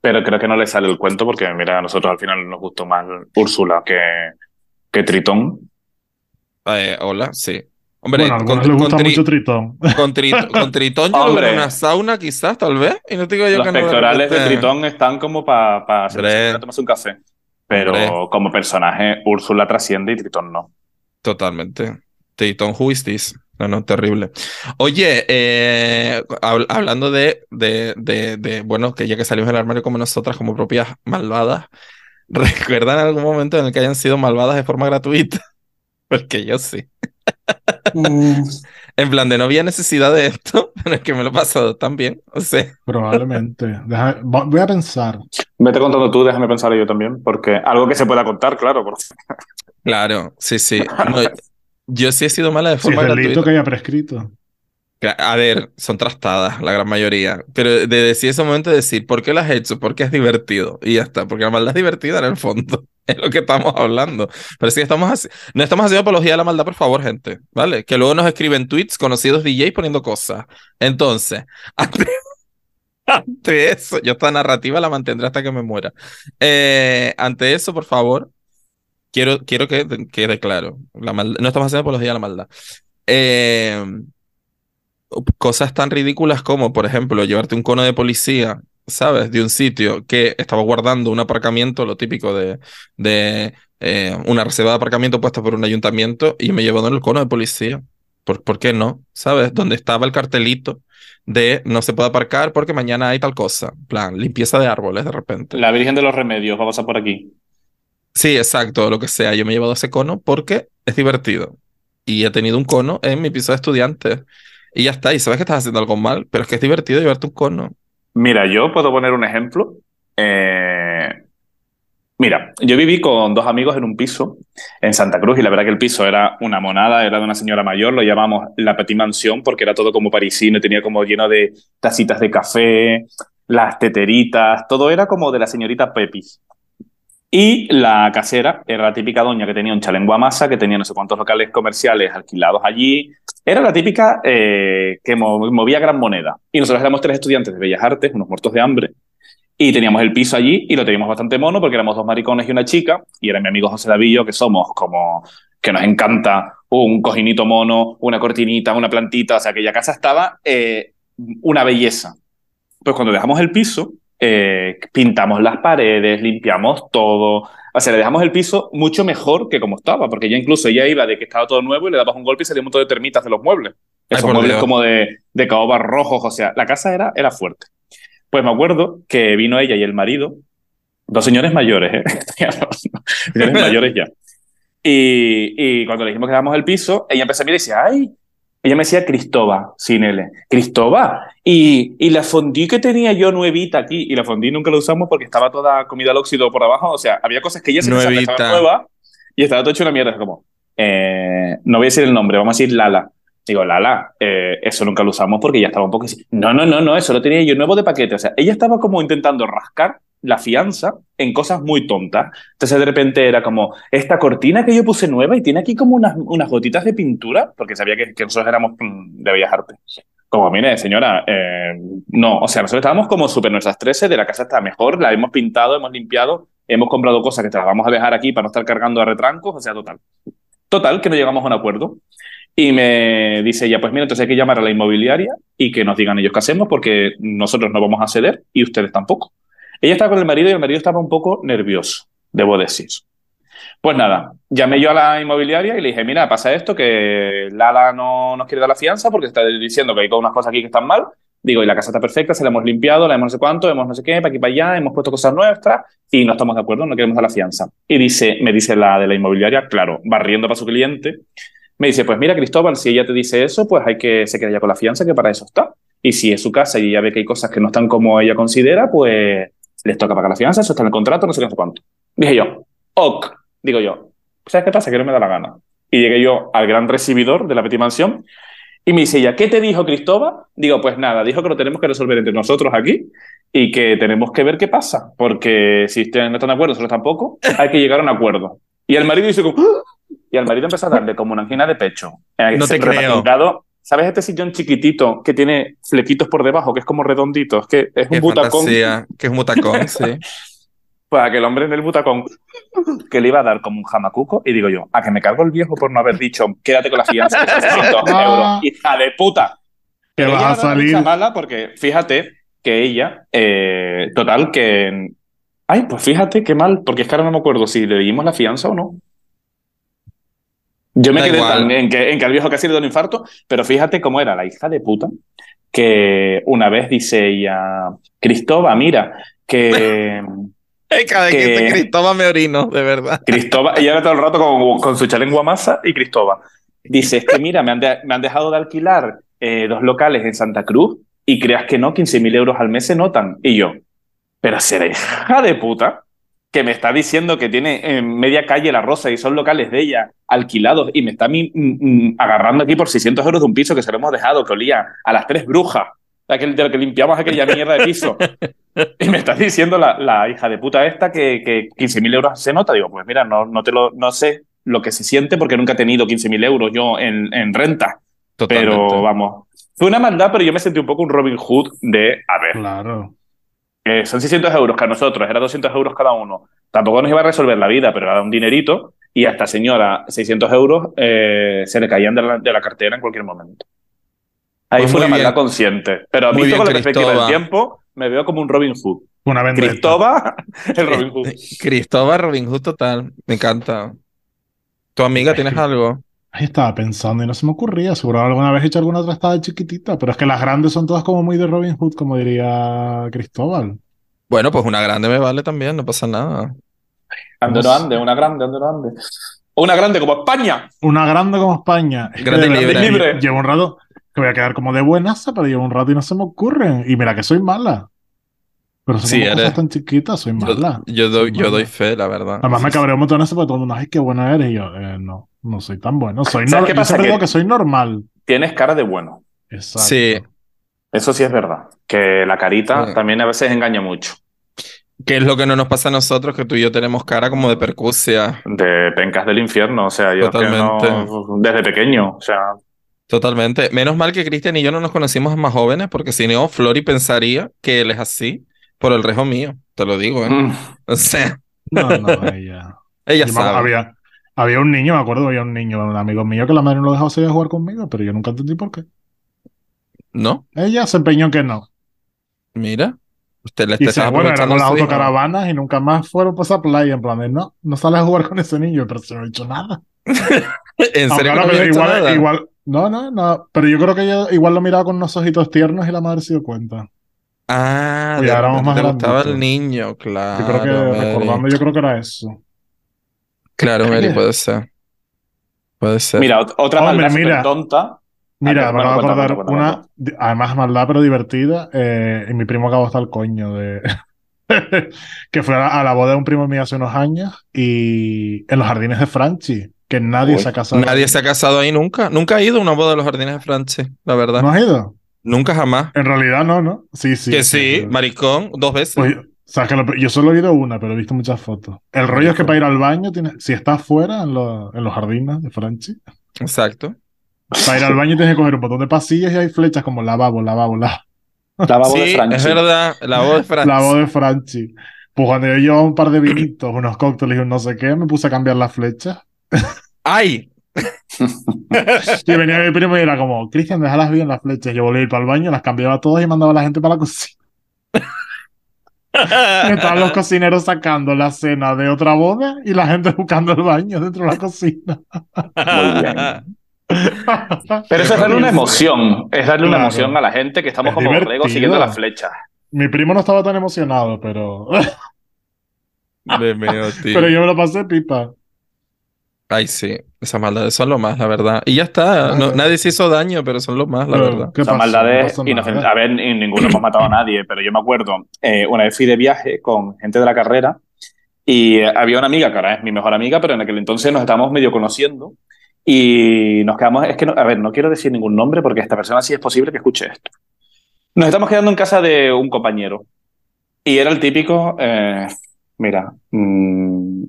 Pero creo que no le sale el cuento porque, mira, a nosotros al final nos gustó más Úrsula que, que Tritón. Eh, hola, sí. Hombre, bueno, con, les gusta mucho Tritón. Con, [LAUGHS] Tritón yo Hombre, una sauna quizás, tal vez. Y no te digo yo los pectorales de, Tritón están como para pa tomarse un café. Pero como personaje, Úrsula trasciende y Tritón no. Totalmente. Tritón, who No, no, terrible. Oye, eh, hablando de, de, de, de, bueno, que ya que salimos del armario como nosotras, como propias malvadas, [LAUGHS] ¿Recuerdan algún momento en el que hayan sido malvadas de forma gratuita? [LAUGHS] Porque yo sí. [LAUGHS] en plan de no había necesidad de esto, [LAUGHS] pero es que me lo he pasado también, o sea. Probablemente. voy a pensar. Vete contando tú, déjame pensar yo también, porque algo que se pueda contar, claro. Claro, sí, sí. yo sí he sido mala de forma sí, es delito que haya prescrito. A ver, son trastadas la gran mayoría. Pero de decir ese momento de decir, ¿por qué las has hecho? Porque es divertido. Y ya está. Porque la maldad es divertida en el fondo. [LAUGHS] Es lo que estamos hablando. Pero sí, estamos no estamos haciendo apología a la maldad, por favor, gente. ¿Vale? Que luego nos escriben tweets conocidos DJs poniendo cosas. Entonces, [LAUGHS] ante, eso, yo esta narrativa la mantendré hasta que me muera. Eh, ante eso, por favor, quiero, quiero que quede claro. La no estamos haciendo apología a la maldad. Eh cosas tan ridículas como, por ejemplo, llevarte un cono de policía, ¿sabes? De un sitio que estaba guardando un aparcamiento, lo típico de, de eh, una reserva de aparcamiento puesta por un ayuntamiento y me llevó en el cono de policía. ¿Por, ¿Por qué no? ¿Sabes? Donde estaba el cartelito de no se puede aparcar porque mañana hay tal cosa. plan, limpieza de árboles de repente. La Virgen de los Remedios va a pasar por aquí. Sí, exacto, lo que sea. Yo me he llevado ese cono porque es divertido. Y he tenido un cono en mi piso de estudiantes. Y ya está, y sabes que estás haciendo algo mal, pero es que es divertido llevarte un cono. Mira, yo puedo poner un ejemplo. Eh, mira, yo viví con dos amigos en un piso en Santa Cruz y la verdad que el piso era una monada, era de una señora mayor, lo llamamos la Petit Mansión porque era todo como parisino, tenía como lleno de tacitas de café, las teteritas, todo era como de la señorita Pepis. Y la casera era la típica doña que tenía un chalengua masa, que tenía no sé cuántos locales comerciales alquilados allí. Era la típica eh, que movía gran moneda. Y nosotros éramos tres estudiantes de Bellas Artes, unos muertos de hambre. Y teníamos el piso allí y lo teníamos bastante mono porque éramos dos maricones y una chica. Y era mi amigo José Davillo, que somos como que nos encanta un cojinito mono, una cortinita, una plantita. O sea, aquella casa estaba eh, una belleza. Pues cuando dejamos el piso, eh, pintamos las paredes, limpiamos todo. O sea, le dejamos el piso mucho mejor que como estaba, porque ya incluso ella iba de que estaba todo nuevo y le dabas un golpe y salía un montón de termitas de los muebles. Esos muebles como de, de caobas rojos, o sea, la casa era, era fuerte. Pues me acuerdo que vino ella y el marido, dos señores mayores, ¿eh? [LAUGHS] señores [LAUGHS] mayores ya. Y, y, cuando le dijimos que dábamos el piso, ella empezó a mirar y decía, ay, ella me decía Cristóbal, sin L. Cristóbal. Y, y la fondue que tenía yo nuevita aquí, y la fondue nunca la usamos porque estaba toda comida al óxido por abajo. O sea, había cosas que ella se nuevita. nueva y estaba todo hecho una mierda. Es como, eh, no voy a decir el nombre, vamos a decir Lala. Digo, Lala, eh, eso nunca lo usamos porque ya estaba un poco así. No, no, no, no, eso lo tenía yo nuevo de paquete. O sea, ella estaba como intentando rascar la fianza en cosas muy tontas. Entonces de repente era como, esta cortina que yo puse nueva y tiene aquí como unas, unas gotitas de pintura, porque sabía que, que nosotros éramos mm, de Bellas Artes. Como, mire, señora, eh, no, o sea, nosotros estábamos como súper nuestras 13, de la casa está mejor, la hemos pintado, hemos limpiado, hemos comprado cosas que te las vamos a dejar aquí para no estar cargando a retrancos, o sea, total. Total, que no llegamos a un acuerdo. Y me dice ella, pues mira, entonces hay que llamar a la inmobiliaria y que nos digan ellos qué hacemos porque nosotros no vamos a ceder y ustedes tampoco. Ella estaba con el marido y el marido estaba un poco nervioso, debo decir. Pues nada, llamé yo a la inmobiliaria y le dije, mira, pasa esto, que Lala no nos quiere dar la fianza porque está diciendo que hay unas cosas aquí que están mal. Digo, y la casa está perfecta, se la hemos limpiado, la hemos no sé cuánto, hemos no sé qué, para aquí para allá, hemos puesto cosas nuestras y no estamos de acuerdo, no queremos dar la fianza. Y dice, me dice la de la inmobiliaria, claro, barriendo para su cliente, me dice, pues mira, Cristóbal, si ella te dice eso, pues hay que se quede ya con la fianza, que para eso está. Y si es su casa y ella ve que hay cosas que no están como ella considera, pues les toca pagar la fianza, eso está en el contrato, no sé qué, no sé cuánto. Dije yo, ok, digo yo, ¿sabes qué pasa? Que no me da la gana. Y llegué yo al gran recibidor de la Petit Mansión y me dice ella, ¿qué te dijo Cristóbal? Digo, pues nada, dijo que lo tenemos que resolver entre nosotros aquí y que tenemos que ver qué pasa, porque si ustedes no están de acuerdo, nosotros tampoco, hay que llegar a un acuerdo. Y el marido dice como... Y el marido empezó a darle como una angina de pecho. No te creo. ¿Sabes este sillón chiquitito que tiene flequitos por debajo, que es como redondito? Es que es un butacón. que es un butacón, [LAUGHS] sí. Pues aquel hombre en el butacón que le iba a dar como un jamacuco y digo yo, a que me cargo el viejo por no haber dicho, quédate con la fianza de 600 [LAUGHS] euros. Hija de puta. Que va a salir. mala porque fíjate que ella, eh, total, que... Ay, pues fíjate qué mal, porque es que ahora no me acuerdo si le dimos la fianza o no. Yo me quedé en que, en que al viejo casi le dio un infarto, pero fíjate cómo era la hija de puta, que una vez dice ella, Cristóbal, mira, que... [LAUGHS] Cada que, que Cristóbal me orino, de verdad. [LAUGHS] Cristóbal, ella era todo el rato con, con su chalengua masa y Cristóbal. Dice, es que mira, me han, me han dejado de alquilar eh, dos locales en Santa Cruz y creas que no, 15.000 euros al mes se notan. Y yo, pero será hija de puta que me está diciendo que tiene en media calle La Rosa y son locales de ella alquilados y me está mm, mm, agarrando aquí por 600 euros de un piso que se lo hemos dejado, que olía a las tres brujas, aquel, de lo que limpiamos aquella [LAUGHS] mierda de piso. y me está diciendo la, hija de puta esta que, que 15.000 euros se nota. Digo, pues mira, no, no, te lo, no sé lo que se siente porque nunca he tenido 15.000 euros yo en, en renta. Pero vamos, fue una maldad, pero yo me sentí un poco un Robin Hood de, a ver, claro. Eh, son 600 euros que a nosotros era 200 euros cada uno. Tampoco nos iba a resolver la vida, pero era un dinerito y a esta señora 600 euros eh, se le caían de la, cartera en cualquier momento. Ahí pues fue una maldad consciente. Pero visto bien, con la perspectiva del tiempo, me veo como un Robin Hood. Una Cristóbal, [LAUGHS] el Robin Hood. Cristóbal, Robin Hood total. Me encanta. ¿Tu amiga tienes algo? Ahí estaba pensando y no se me ocurría. Seguro alguna vez he hecho alguna otra estada chiquitita, pero es que las grandes son todas como muy de Robin Hood, como diría Cristóbal. Bueno, pues una grande me vale también, no pasa nada. Ande no ande, una grande, ande no ande. Una grande como España. Una grande como España. grande y libre. Llevo un rato que voy a quedar como de buenaza, pero llevo un rato y no se me ocurre. Y mira que soy mala. Pero son sí, cosas tan chiquitas, soy mala. Yo, doy, yo doy fe, la verdad. Además me cabré un montón eso porque todo el mundo, ay, qué buena eres. Y yo, eh, no, no soy tan bueno. Soy no, qué pasa? que, que soy normal. Tienes cara de bueno. Exacto. Sí. Eso sí es verdad. Que la carita también a veces engaña mucho. ¿Qué es lo que no nos pasa a nosotros? Que tú y yo tenemos cara como de percusia. De pencas del infierno. O sea, yo Totalmente. desde pequeño. O sea. Totalmente. Menos mal que Cristian y yo no nos conocimos más jóvenes, porque si no, Flori pensaría que él es así por el rejo mío. Te lo digo, ¿eh? Mm. O sea. No, no, ella. [LAUGHS] ella sabe. Había, había un niño, me acuerdo, había un niño, un amigo mío que la madre no lo dejaba salir a jugar conmigo, pero yo nunca entendí por qué. ¿No? Ella se empeñó que no. Mira. Usted le está bueno, eran las autocaravanas y nunca más fueron por esa playa. En plan, de, no, no sales a jugar con ese niño, pero se [LAUGHS] no ha hecho nada. ¿En serio? no, igual, igual, no, no, no. Pero yo creo que ella igual lo miraba con unos ojitos tiernos y la madre se dio cuenta. Ah, ya éramos más gustaba el niño, claro. Yo creo que, recordando, yo creo que era eso. Claro, Mary, puede ser. Puede ser. Mira, otra Hombre, mira, tonta Mira, me acabo de acordar una, además maldad pero divertida, eh, y mi primo acabó hasta el coño de... [LAUGHS] que fue a la, boda de un primo mío hace unos años y en los jardines de Franchi, que nadie se ha casado. Nadie se ha casado ahí nunca. Nunca ha ido a una boda de los jardines de Franchi, la verdad. ¿No has ido? Nunca jamás. En realidad no, ¿no? Sí, sí. Que sí, maricón, dos veces. Pues, que yo solo he ido una, pero he visto muchas fotos. El rollo es que para ir al baño, tiene, si estás fuera en, en los jardines de Franchi. Exacto. Para ir al baño tienes que coger un botón de pasillos y hay flechas como lavabo, lavabo, lavabo. Lavabo de Franchi. Es verdad, lavabo de [LAUGHS] Franchi. Lavabo de Franchi. Pues cuando yo llevaba un par de vinitos, unos cócteles y un no sé qué, me puse a cambiar las flechas. ¡Ay! [LAUGHS] y venía mi primo y era como, Cristian, déjalas bien las flechas. Yo volví a ir para el baño, las cambiaba todas y mandaba a la gente para la cocina. [LAUGHS] Estaban los cocineros sacando la cena de otra boda y la gente buscando el baño dentro de la cocina. Muy bien. [LAUGHS] Pero eso es darle una emoción, es darle una emoción a la gente que estamos como borregos siguiendo las flechas. Mi primo no estaba tan emocionado, pero. [LAUGHS] Pero yo me lo pasé pipa. Ay, sí, esas maldades son lo más, la verdad. Y ya está, nadie se hizo daño, pero son lo más, la verdad. Esas maldades inocentes. A ver, ninguno hemos matado a nadie, pero yo me acuerdo, eh, una vez fui de viaje con gente de la carrera y había una amiga, que ahora es mi mejor amiga, pero en aquel entonces nos estábamos medio conociendo y nos quedamos, es que, a ver, no quiero decir ningún nombre porque esta persona sí es posible que escuche esto. Nos estamos quedando en casa de un compañero y era el típico, eh, mira, mm, mm,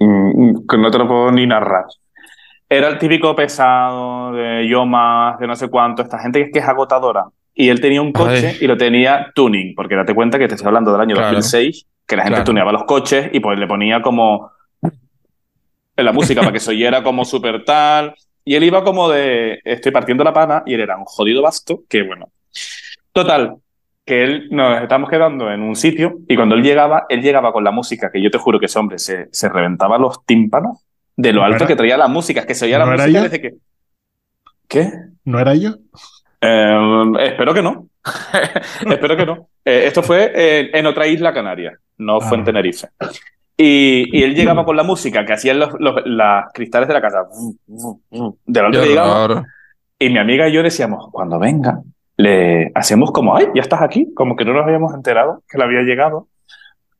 que no te lo puedo ni narrar. Era el típico pesado de yo más, de no sé cuánto, esta gente que es, que es agotadora. Y él tenía un coche y lo tenía tuning, porque date cuenta que te estoy hablando del año 2006, que la gente tuneaba los coches y pues le ponía como la música para que se oyera como súper tal. Y él iba como de, estoy partiendo la pana, y él era un jodido basto, que bueno. Total, que él nos estábamos quedando en un sitio y cuando él llegaba, él llegaba con la música, que yo te juro que ese hombre se, se reventaba los tímpanos de lo alto que traía la música, que se oía la música desde que... ¿Qué? ¿No era yo? Eh, espero que no. [LAUGHS] espero que no. Eh, esto fue en otra isla canaria, no fue en ah. Tenerife. Y, él llegaba con la música que hacían los, los cristales de la casa. De la que llegaba. Y mi amiga y yo decíamos, cuando venga, le hacemos como, ay, ya estás aquí, como que no nos habíamos enterado que le había llegado.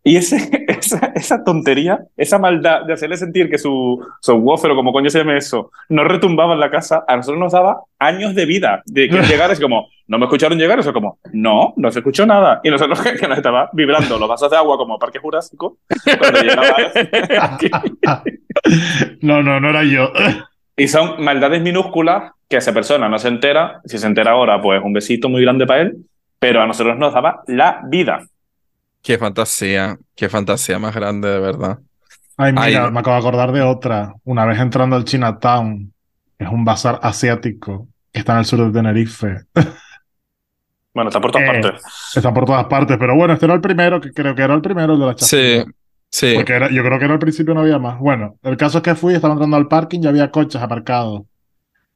Y ese, [LAUGHS] esa, esa, tontería, esa maldad de hacerle sentir que su software, o como coño se llame eso, no retumbaba en la casa, a nosotros nos daba años de vida. De que [LAUGHS] llegar es como, no me escucharon llegar, eso como, no, no se escuchó nada. Y nosotros [LAUGHS] que, nos estaba vibrando los vasos de agua como Parque Jurásico cuando llegaba No, no, no era yo. Y son maldades minúsculas que esa persona no se entera. Si se entera ahora, pues un besito muy grande para él. Pero a nosotros nos daba la vida. Qué fantasía, qué fantasía más grande, de verdad. Ay, mira, me acabo de acordar de otra. Una vez entrando al Chinatown, es un bazar asiático que está en el sur de Tenerife. [LAUGHS] Bueno, está por todas eh, partes. Está por todas partes, pero bueno, este era el primero, que creo que era el primero, el de la chapela. Sí, sí. Porque yo creo que era al principio no había más. Bueno, el caso es que fui, estaba entrando al parking y había coches aparcados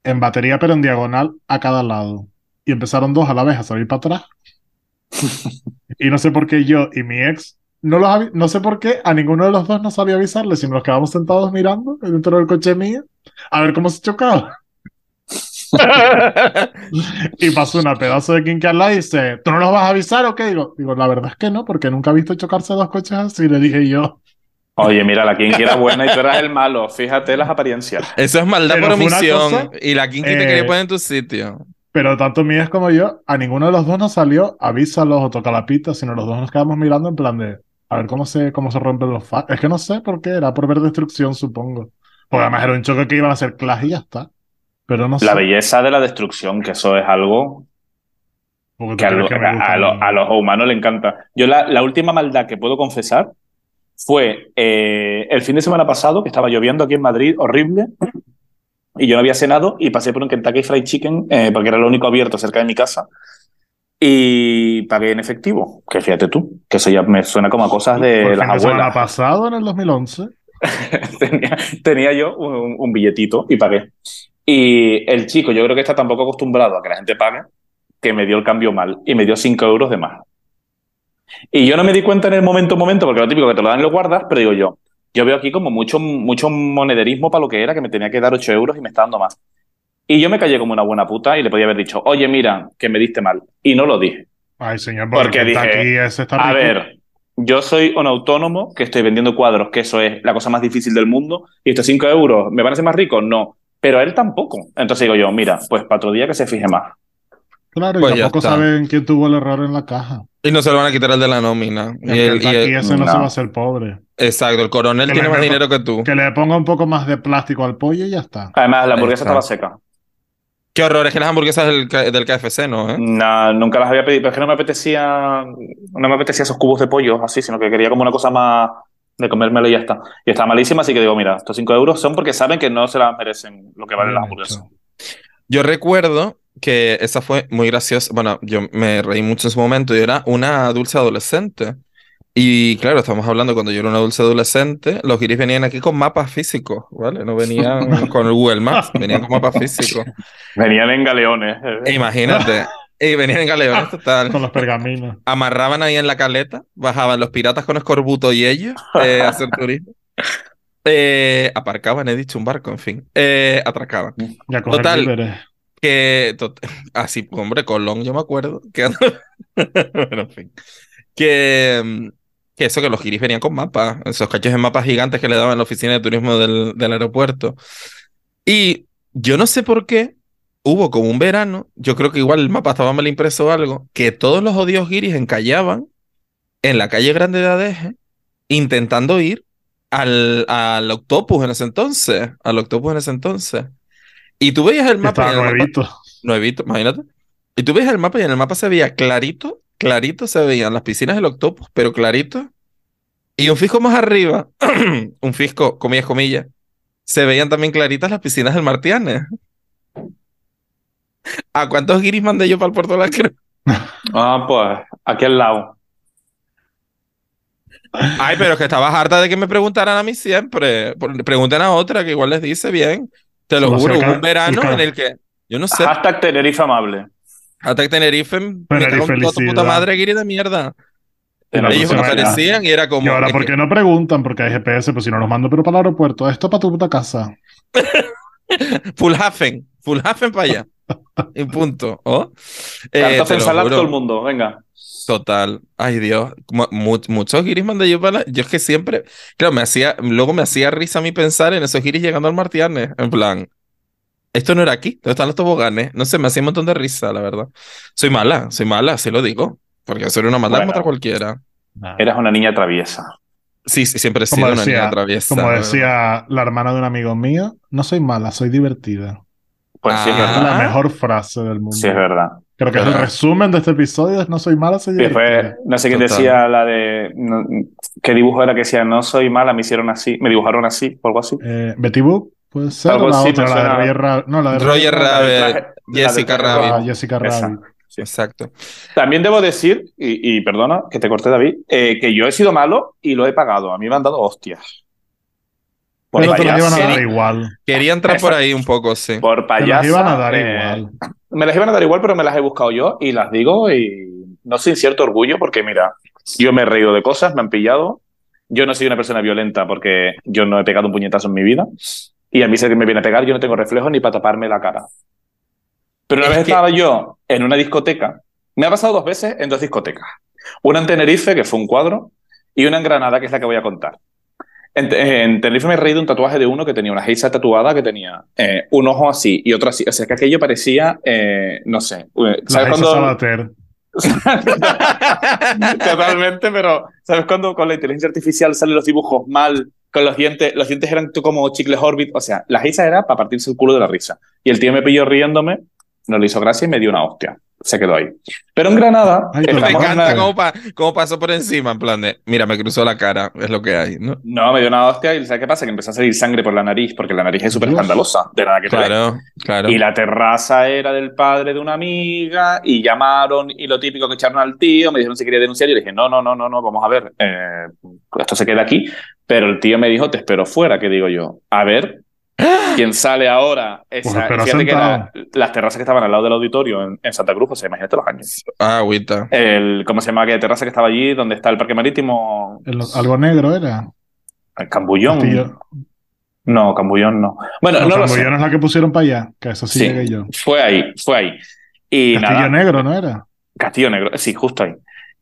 en batería, pero en diagonal a cada lado. Y empezaron dos a la vez a salir para atrás. Y no sé por qué yo y mi ex, no, los no sé por qué a ninguno de los dos nos sabía avisarle, sino nos quedamos sentados mirando dentro del coche mío a ver cómo se chocaba. y pasó una pedazo de quinque al lado y dice, ¿tú no nos vas a avisar o qué? Digo, digo, la verdad es que no, porque nunca he visto chocarse dos coches así, le dije yo. Oye, mira, la Kinky era buena y tú eras el malo. Fíjate las apariencias. Eso es maldad por omisión. y la Kinky te quería eh, poner en tu sitio. Pero tanto Mías como yo, a ninguno de los dos nos salió avísalos o toca la pita, sino los dos nos quedamos mirando en plan de a ver cómo se, cómo se rompen los fa Es que no sé por qué, era por ver destrucción, supongo. Porque además era un choque que iba a ser clash y ya está. Pero no La belleza de la destrucción, que eso es algo que, a, los humanos le encanta. Yo la, la, última maldad que puedo confesar fue eh, el fin de semana pasado, que estaba lloviendo aquí en Madrid, horrible, y yo no había cenado y pasé por un Kentucky Fried Chicken, eh, porque era lo único abierto cerca de mi casa. Y pagué en efectivo, que fíjate tú, que eso ya me suena como a cosas de las abuelas. pasado, en el 2011? [LAUGHS] tenía, tenía, yo un, billetito y pagué. Y el chico, yo creo que está tampoco acostumbrado a que la gente pague, que me dio el cambio mal y me dio 5 euros de más. Y yo no me di cuenta en el momento, momento, porque lo típico que te lo dan y lo guardas, pero digo yo, yo veo aquí como mucho, mucho monederismo para lo que era, que me tenía que dar 8 euros y me está dando más. Y yo me callé como una buena puta y le podía haber dicho, oye, mira, que me diste mal. Y no lo dije. Ay, señor, porque dije, a ver, yo soy un autónomo que estoy vendiendo cuadros, que eso es la cosa más difícil del mundo, y estos 5 euros, ¿me van a hacer más rico? No. Pero él tampoco. Entonces digo yo, mira, pues para otro día que se fije más. Claro, y pues tampoco saben quién tuvo el error en la caja. Y no se lo van a quitar el de la nómina. y, el, y ese no, se va a hacer pobre. Exacto, el coronel tiene más dinero que tú. Que le ponga un poco más de plástico al pollo y ya está. Además, la hamburguesa estaba seca. Qué horror, es que las hamburguesas del, del KFC, ¿no? ¿eh? No, nunca las había pedido, pero es que no me apetecía, no me apetecía esos cubos de pollo así, sino que quería como una cosa más de comérmelo y ya está. Y está malísima, así que digo, mira, estos 5 euros son porque saben que no se las merecen lo que valen las hamburguesas. Yo recuerdo que esa fue muy graciosa. Bueno, yo me reí mucho en su momento y era una dulce adolescente. Y claro, estamos hablando cuando yo era una dulce adolescente, los guiris venían aquí con mapas físicos, ¿vale? No venían [LAUGHS] con el Google Maps, venían con mapas físicos. Venían en galeones. E imagínate. Y venían en galeones total. Con los pergaminos. Amarraban ahí en la caleta, bajaban los piratas con escorbuto y ellos eh, a hacer turismo. Eh, aparcaban, he dicho, un barco, en fin. Eh, atracaban. Ya Total, que [LAUGHS] así, hombre, Colón, yo me acuerdo. Que, [LAUGHS] en fin. Que, que eso, que los giris venían con mapas, esos cachos de mapas gigantes que le daban en la oficina de turismo del, del aeropuerto. Y yo no sé por qué, hubo como un verano, yo creo que igual el mapa estaba mal impreso o algo, que todos los odios giris encallaban en la calle grande de Adeje, intentando ir al, al Octopus en ese entonces, al Octopus en ese entonces. Y tú veías el mapa. nuevito. nuevito, imagínate. Y tú veías el mapa y en el mapa se veía clarito, clarito se veían las piscinas del Octopus, pero clarito. Y un fisco más arriba, [CLEARS THROAT] un fisco, comillas, comillas, se veían también claritas las piscinas del Martianes. ¿A cuántos guiris mandé yo para el Puerto de la Cruz? Ah, pues, aquí al lado. Ay, pero es que estabas harta de que me preguntaran a mí siempre. Pregunten a otra que igual les dice bien. Te lo juro, hubo un verano en el que. Yo no sé. Hashtag Tenerife amable. Hashtag Tenerife. Me en toda tu puta madre, guiri de mierda. Ellos aparecían y era como. Y ahora, ¿por qué no preguntan? Porque hay GPS, pues si no los mando, pero para el aeropuerto. Esto para tu puta casa. [LAUGHS] Full Hafen. Full Hafen para allá. [LAUGHS] y punto. ¿Oh? Eh, todo el mundo, venga. Total. Ay, Dios. muchos giris mandé yo para. Yo es que siempre. Claro, me hacía. Luego me hacía risa a mí pensar en esos giris llegando al Martianes. En plan. Esto no era aquí. ¿Dónde están los toboganes? No sé, me hacía un montón de risa, la verdad. Soy mala, soy mala, se lo digo. Porque soy una maldad contra cualquiera. Eras una niña traviesa. Sí, sí siempre he sido una niña traviesa. Como decía la hermana de un amigo mío, no soy mala, soy divertida. Pues sí, es ah. la mejor frase del mundo. Sí, es verdad. Creo que es el resumen de este episodio es no soy mala, soy divertida. no sé quién decía la de... ¿Qué dibujo era que decía no soy mala, me hicieron así, me dibujaron así o algo así? Eh, Betty Boop, puede ser. Algo la otra, la de Roger Rabbit. No, la de Roger Rabbit. Jessica Rabbit. Jessica Rabbit. Exacto. También debo decir, y, perdona que te corté, David, eh, que yo he sido malo y lo he pagado. A mí me han dado hostias. Por Pero te las iban a dar igual. Quería entrar por ahí un poco, sí. Por payasa. Me las iban a dar igual. Me las iban a dar igual, pero me las he buscado yo y las digo y no sin cierto orgullo porque, mira, yo me he reído de cosas, me han pillado. Yo no soy una persona violenta porque yo no he pegado un puñetazo en mi vida. Y a mí si que me viene a pegar, yo no tengo reflejos ni para taparme la cara. Pero una vez estaba yo en una discoteca, me ha pasado dos veces en dos discotecas. Una en Tenerife, que fue un cuadro, y una en Granada, que es la que voy a contar. En, Tenerife me he reído un tatuaje de uno que tenía una geisa tatuada que tenía eh, un ojo así y otro así. O sea, que aquello parecía, eh, no sé. Eh, ¿Sabes cuando... [LAUGHS] Totalmente, pero ¿sabes cuando con la inteligencia artificial salen los dibujos mal? Con los dientes, los dientes eran como chicles Orbit. O sea, la geisa era para partirse el culo de la risa. Y el tío me pilló riéndome no le hizo gracia y me dio una hostia. Se quedó ahí. Pero en Granada. me encanta cómo, pasó por encima, en plan de, mira, me cruzó la cara, es lo que hay. No, no me dio una hostia y ¿sabes qué pasa? Que empezó a salir sangre por la nariz, porque la nariz es súper escandalosa, de nada que Claro, claro. Y la terraza era del padre de una amiga y llamaron y lo típico que echaron al tío, me dijeron si quería denunciar y yo dije, no, no, no, no, no, vamos a ver, eh, esto se queda aquí. Pero el tío me dijo, te espero fuera, que digo yo, a ver ¿Quién sale ahora? Esa, fíjate que las terrazas que estaban al lado del auditorio en, Santa Cruz, o sea, imagínate los años. Ah, agüita. El, ¿Cómo se llama aquella terraza que estaba allí, donde está el parque marítimo? algo negro era. El Cambullón. No, Cambullón no. Bueno, no, Cambullón es la que pusieron para allá, que eso sí, llegué yo. Fue ahí, fue ahí. Y Castillo Negro, ¿no era? Castillo Negro, sí, justo ahí.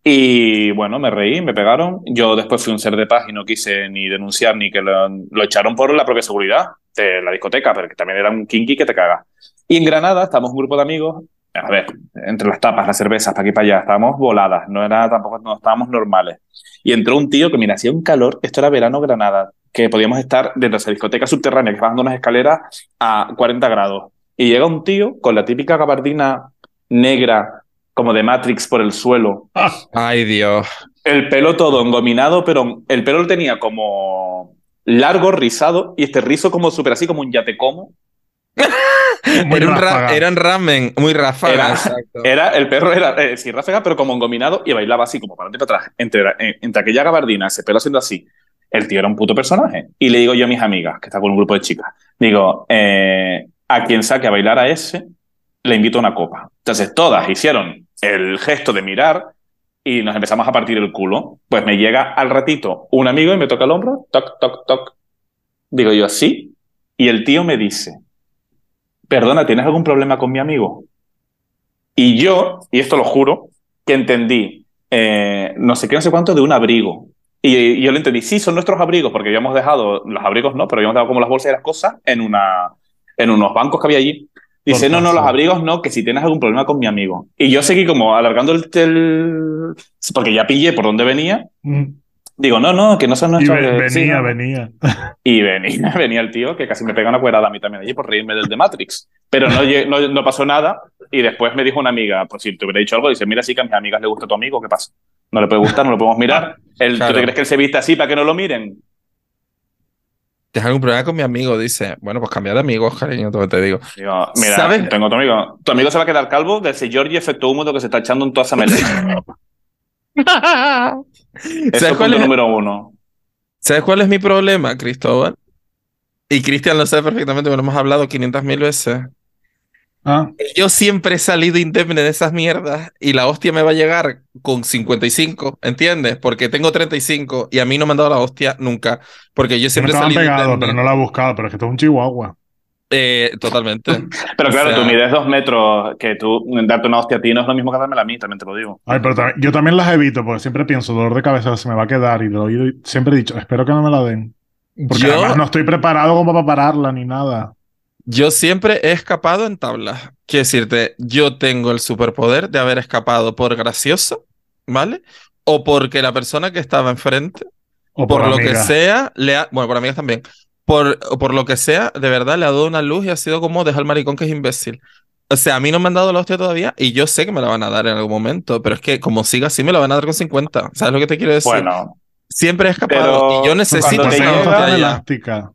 Y bueno, me reí, me pegaron. Yo después fui un ser de paz y no quise ni denunciar ni que lo, echaron por la propia seguridad de la discoteca, pero que también era un kinky que te caga. Y en Granada estábamos un grupo de amigos, a ver, entre las tapas, las cervezas, para aquí y para allá, estábamos voladas, no era tampoco, no estábamos normales. Y entró un tío que, mira, hacía un calor, esto era verano Granada, que podíamos estar dentro de esa discoteca subterránea que bajando unas escaleras a 40 grados. Y llega un tío con la típica gabardina negra como de Matrix por el suelo. Ay, Dios. El pelo todo engominado, pero el pelo lo tenía como largo, rizado, y este rizo como súper así, como un yate como. [LAUGHS] era, un ramen, muy ráfaga. Era, el perro era, eh, sí, ráfaga, pero como engominado y bailaba así, como para adelante y para atrás. Entre, eh, entre aquella gabardina, ese pelo haciendo así. El tío era un puto personaje. Y le digo yo a mis amigas, que está con un grupo de chicas, digo, eh, a quien saque a bailar a ese, le invito a una copa. Entonces todas hicieron el gesto de mirar y nos empezamos a partir el culo. Pues me llega al ratito un amigo y me toca el hombro, toc, toc, toc. Digo yo, sí. Y el tío me dice, perdona, ¿tienes algún problema con mi amigo? Y yo, y esto lo juro, que entendí, eh, no sé qué, no sé cuánto, de un abrigo. Y, yo le entendí, sí, son nuestros abrigos, porque habíamos dejado, los abrigos no, pero habíamos dejado como las bolsas y las cosas en, una, en unos bancos que había allí. Dice, no, no, los abrigos no, que si tienes algún problema con mi amigo. Y yo seguí como alargando el... tel porque ya pillé por dónde venía. Mm. Digo, no, no, que no son nuestros... [LAUGHS] Y venía, venía. Y venía, venía el tío que casi me pega una cuerda a mí también allí por reírme del de Matrix. Pero no, no, no, pasó nada. Y después me dijo una amiga, por si te hubiera dicho algo, dice, mira, sí que a mis amigas le gusta tu amigo, ¿qué pasa? No le puede gustar, no lo podemos mirar. [LAUGHS] El, ¿Tú te crees que él se viste así para que no lo miren? ¿Tienes algún problema con mi amigo? Dice, bueno, pues cambia de amigos, cariño, todo te digo. mira, ¿Sabes? tengo otro amigo. Tu amigo se va a quedar calvo de ese Georgie efecto húmedo que se está echando en toda esa melena. [LAUGHS] ¿Sabes cuál es el número uno? ¿Sabes cuál es mi problema, Cristóbal? Y Cristian lo sabe perfectamente, lo hemos hablado 500 mil veces. Ah. Yo siempre he salido indemne de esas mierdas y la hostia me va a llegar con 55, ¿entiendes? Porque tengo 35 y a mí no me han dado la hostia nunca. Porque yo siempre he salido pegado, pero no la he buscado, pero es que esto es un chihuahua. Eh, totalmente. [LAUGHS] pero claro, tú mides dos metros, que tú darte una hostia a ti no es lo mismo que darme a mí, también te lo digo. Ay, pero yo también las evito porque siempre pienso, dolor de cabeza se me va a quedar y lo siempre he dicho, espero que no me la den. Porque además no estoy preparado como para pararla ni nada. Yo siempre he escapado en tablas. Quiero decirte, yo tengo el superpoder de haber escapado por gracioso, ¿vale? O porque la persona que estaba enfrente, o por, lo que sea, le ha... Bueno, por amigas también. Por, por lo que sea, de verdad le ha dado una luz y ha sido como dejar al maricón que es imbécil. O sea, a mí no me han dado la hostia todavía y yo sé que me la van a dar en algún momento, pero es que como siga así me la van a dar con 50. ¿Sabes lo que te quiero decir? Bueno. Siempre he escapado y yo necesito esa elástica.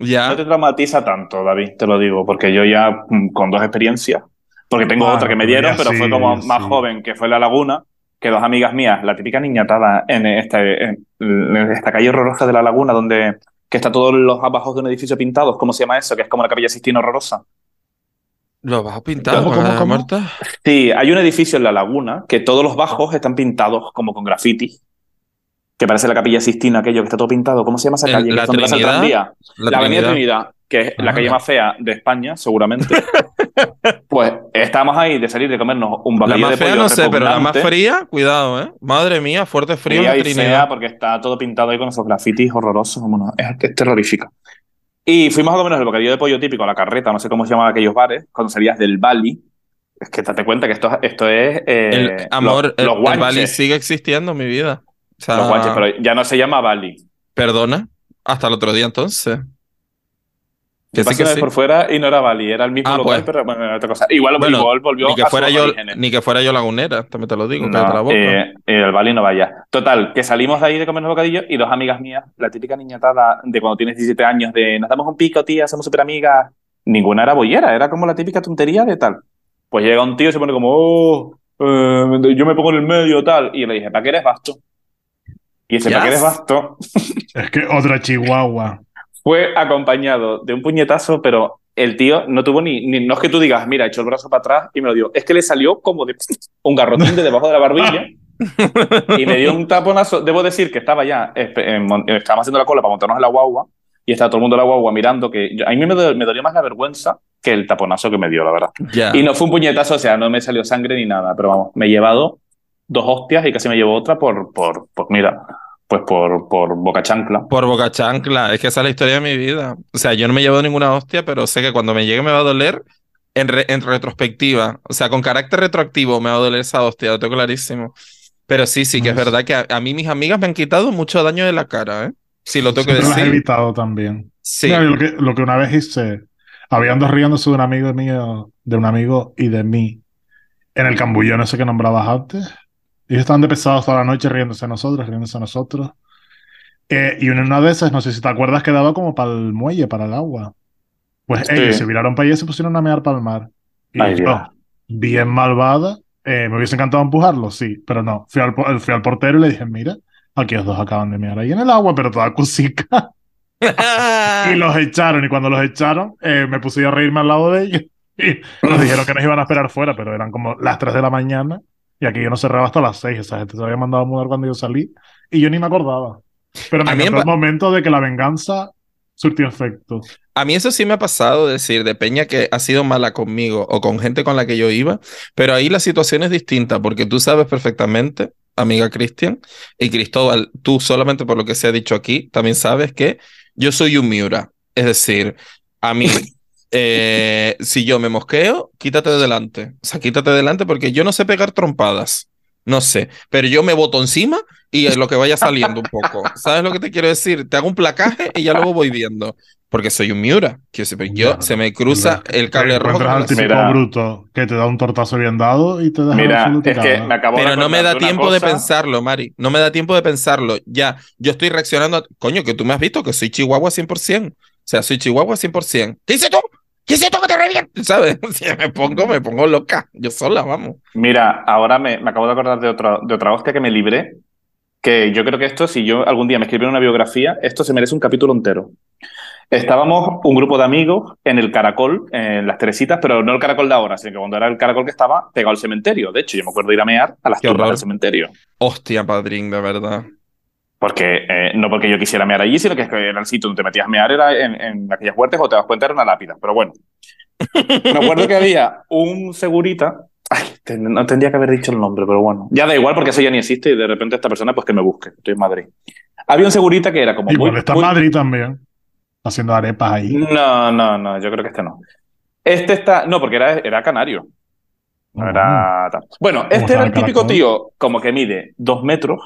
No te traumatiza tanto, David, te lo digo, porque yo ya mm, con dos experiencias, porque tengo otra que me dieron, pero fue como más joven, que fue La Laguna, que dos amigas mías, la típica niñatada en, este, en, esta calle horrorosa de La Laguna, donde que está todos los abajos de un edificio pintados, ¿cómo se llama eso? Que es como la capilla Sistina horrorosa. ¿Los bajos pintados? ¿Cómo, cómo? Sí, hay un edificio en La Laguna que todos los bajos están pintados como con graffiti que parece la Capilla Sistina, aquello que está todo pintado. ¿Cómo se llama esa calle? La, Trinidad, la, Avenida Trinidad, que es la calle más fea de España, seguramente. [LAUGHS] pues estamos ahí de salir de comernos un bocadillo de pollo no sé, pero la más fría, cuidado, ¿eh? Madre mía, fuerte frío en Trinidad. porque está todo pintado ahí con esos grafitis horrorosos. Bueno, es, terrorífica. Y fuimos a comernos el bocadillo de pollo típico, la carreta, no sé cómo se llaman aquellos bares, cuando salías del Bali. Es que date cuenta que esto, esto es. Eh, amor, el, el Bali sigue existiendo en mi vida pero ya no se llama Bali. Perdona, hasta el otro día entonces. Que sí que por fuera y no era Bali, era el mismo ah, local, pues. pero bueno, era otra cosa. Igual bueno, volvió ni que fuera yo, Ni que fuera yo lagunera, también te lo digo, no, la boca. Eh, el Bali no vaya. Total, que salimos de ahí de comer bocadillos y dos amigas mías, la típica niñatada de cuando tienes 17 años, de nos damos un pico, tía, somos súper amigas. Ninguna era bollera, era como la típica tontería de tal. Pues llega un tío y se pone como, oh, eh, yo me pongo en el medio, tal. Y le dije, ¿para qué eres vasto? Y ese paquete de basto. Es que otra chihuahua. Fue acompañado de un puñetazo, pero el tío no tuvo ni, No es que tú digas, mira, echó el brazo para atrás y me lo dio. Es que le salió como de un garrotín de debajo de la barbilla. y me dio un taponazo. Debo decir que estaba ya. Estábamos haciendo la cola para montarnos en la guagua. Y estaba todo el mundo en la guagua mirando. que A mí me, me dolió más la vergüenza que el taponazo que me dio, la verdad. Y no fue un puñetazo, o sea, no me salió sangre ni nada. Pero vamos, me he llevado dos hostias y casi me llevo otra por, por, por mira, pues por, por boca chancla. Por boca chancla, es que esa es la historia de mi vida. O sea, yo no me llevo ninguna hostia, pero sé que cuando me llegue me va a doler en, en retrospectiva. O sea, con carácter retroactivo me va a doler esa hostia, lo tengo clarísimo. Pero sí, sí, que es verdad que a, mí mis amigas me han quitado mucho daño de la cara, ¿eh? Sí, lo tengo que decir. Lo he evitado también. Sí. lo, que, lo que una vez hice, habían dos riéndose de un amigo mío, de un amigo y de mí, en el cambullón ese que nombrabas antes. Ellos estaban de pesados toda la noche riéndose a nosotros, riéndose a nosotros. Eh, y una de esas, no sé si te acuerdas, quedaba como para el muelle, para el agua. Pues ellos se viraron para allá y se pusieron a mear para el mar. Y yo, bien malvada, eh, me hubiese encantado empujarlo, sí, pero no. Fui al, fui al portero y le dije, mira, aquí los dos acaban de mear ahí en el agua, pero toda cusica. [LAUGHS] y los echaron, y cuando los echaron, eh, me puse a reírme al lado de ellos. [LAUGHS] Y nos dijeron que nos iban a esperar fuera, pero eran como las 3 de la mañana. Y aquí yo no cerraba hasta las seis. Esa gente se había mandado a mudar cuando yo salí. Y yo ni me acordaba. Pero me encantó el momento de que la venganza surtió efecto. A mí eso sí me ha pasado, decir, de Peña que ha sido mala conmigo o con gente con la que yo iba, pero ahí la situación es distinta porque tú sabes perfectamente, amiga Cristian, y Cristóbal, tú solamente por lo que se ha dicho aquí, también sabes que yo soy un Miura. Es decir, a mí [LAUGHS] eh, [LAUGHS] si yo me mosqueo, quítate de delante. O sea, quítate de delante porque yo no sé pegar trompadas. No sé, pero yo me boto encima y es lo que vaya saliendo un poco. ¿Sabes lo que te quiero decir? Te hago un placaje y ya luego voy viendo. Porque soy un Miura. Que yo se me cruza el cable rojo. al típico bruto que te da un tortazo bien dado y te deja Mira, es que me acabo Pero no me da tiempo de pensarlo, Mari. No me da tiempo de pensarlo. Ya, yo estoy reaccionando. Coño, que tú me has visto que soy Chihuahua 100%. O sea, soy Chihuahua 100%. ¿Qué dices tú? ¿Qué es esto que te revienta? [LAUGHS] ¿Sabes? [LAUGHS] Si me pongo, me pongo loca. Yo sola, vamos. Mira, ahora me, me acabo de acordar de otra, de otra hostia que me libré. Que yo creo que esto, si yo algún día me escribiera una biografía, esto se merece un capítulo entero. estábamos un grupo de amigos en el caracol, en las Teresitas, pero no el caracol de ahora, sino que cuando era el caracol que estaba pegado al cementerio. De hecho, yo me acuerdo de ir a mear a las tumbas del cementerio. Hostia, padrín, de verdad. Porque eh, no porque yo quisiera mear allí, sino que era el sitio donde te metías a mear, era en, aquellas huertas o te das cuenta era una lápida. Pero bueno. [LAUGHS] me acuerdo que había un segurita. Ay, no tendría que haber dicho el nombre, pero bueno. Ya da igual porque eso ya ni existe y de repente esta persona, pues que me busque. Estoy en Madrid. Había un segurita que era como. Y muy, está en Madrid también. Haciendo arepas ahí. No, no, no. Yo creo que este no. Este está. No, porque era, era canario. No era. Bueno, este era el típico tío, como que mide dos metros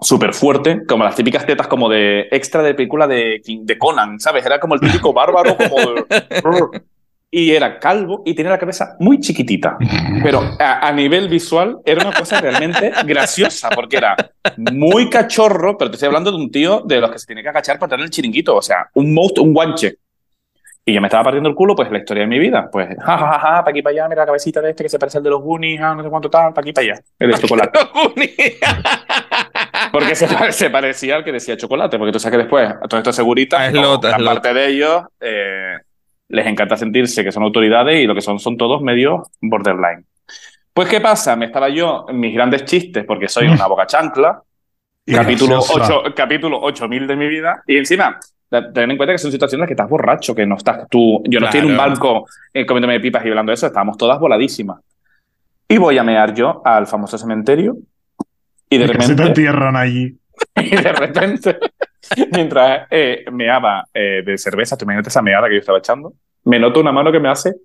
súper fuerte, como las típicas tetas como de extra de película de, de Conan, ¿sabes? Era como el típico [LAUGHS] bárbaro, como de... [LAUGHS] Y era calvo y tenía la cabeza muy chiquitita. Pero a, nivel visual era una cosa realmente graciosa, porque era muy cachorro, pero te estoy hablando de un tío de los que se tiene que agachar para tener el chiringuito, o sea, un monstruo, un guanche. Y yo me estaba partiendo el culo, pues la historia de mi vida. Pues, jajaja, ja, para aquí para allá, mira la cabecita de este que se parece al de los Goonies, no sé cuánto tal, para aquí para allá. El de [LAUGHS] chocolate. porque se, parecía al que decía chocolate, porque tú sabes que después, a todos estos seguritas, la parte de ellos, eh, les encanta sentirse que son autoridades y lo que son son todos medio borderline. Pues, ¿qué pasa? Me estaba yo en mis grandes chistes, porque soy una boca chancla, capítulo, 8, capítulo 8000 de mi vida, y encima ten en cuenta que son situaciones en las que estás borracho, que no estás tú. Yo no estoy en un banco eh, comiéndome pipas y hablando de eso, estábamos todas voladísimas. Y voy a mear yo al famoso cementerio. Y de repente. Se te entierran allí. [LAUGHS] Y de repente, [LAUGHS] mientras eh, meaba eh, de cerveza, tú imagínate esa meada que yo estaba echando, me noto una mano que me hace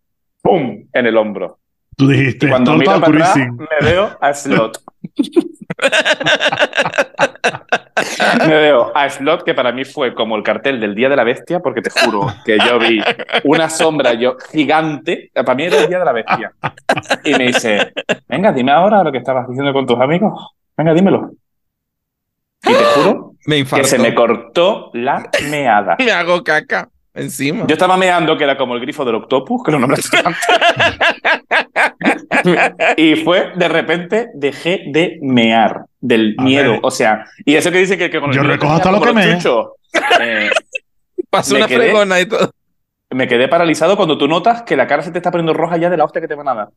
¡pum! en el hombro. Tú dijiste, cuando miro para atrás, me veo a Slot. [LAUGHS] [LAUGHS] Me veo a Slot, que para mí fue como el cartel del Día de la Bestia, porque te juro que yo vi una sombra yo gigante. Para mí era el Día de la Bestia. Y me dice, venga, dime ahora lo que estabas diciendo con tus amigos. Venga, dímelo. Y te juro [GASPS] que se me cortó la meada. [LAUGHS] Me hago caca encima. Yo estaba meando que era como el grifo del octopus, que lo nombres [LAUGHS] Y fue, de repente, dejé de mear del miedo. O sea, y eso que dice que, con el Yo recojo hasta lo que me. [LAUGHS] Eh, Pasó una fregona y todo. Me quedé paralizado cuando tú notas que la cara se te está poniendo roja ya de la hostia que te van a dar.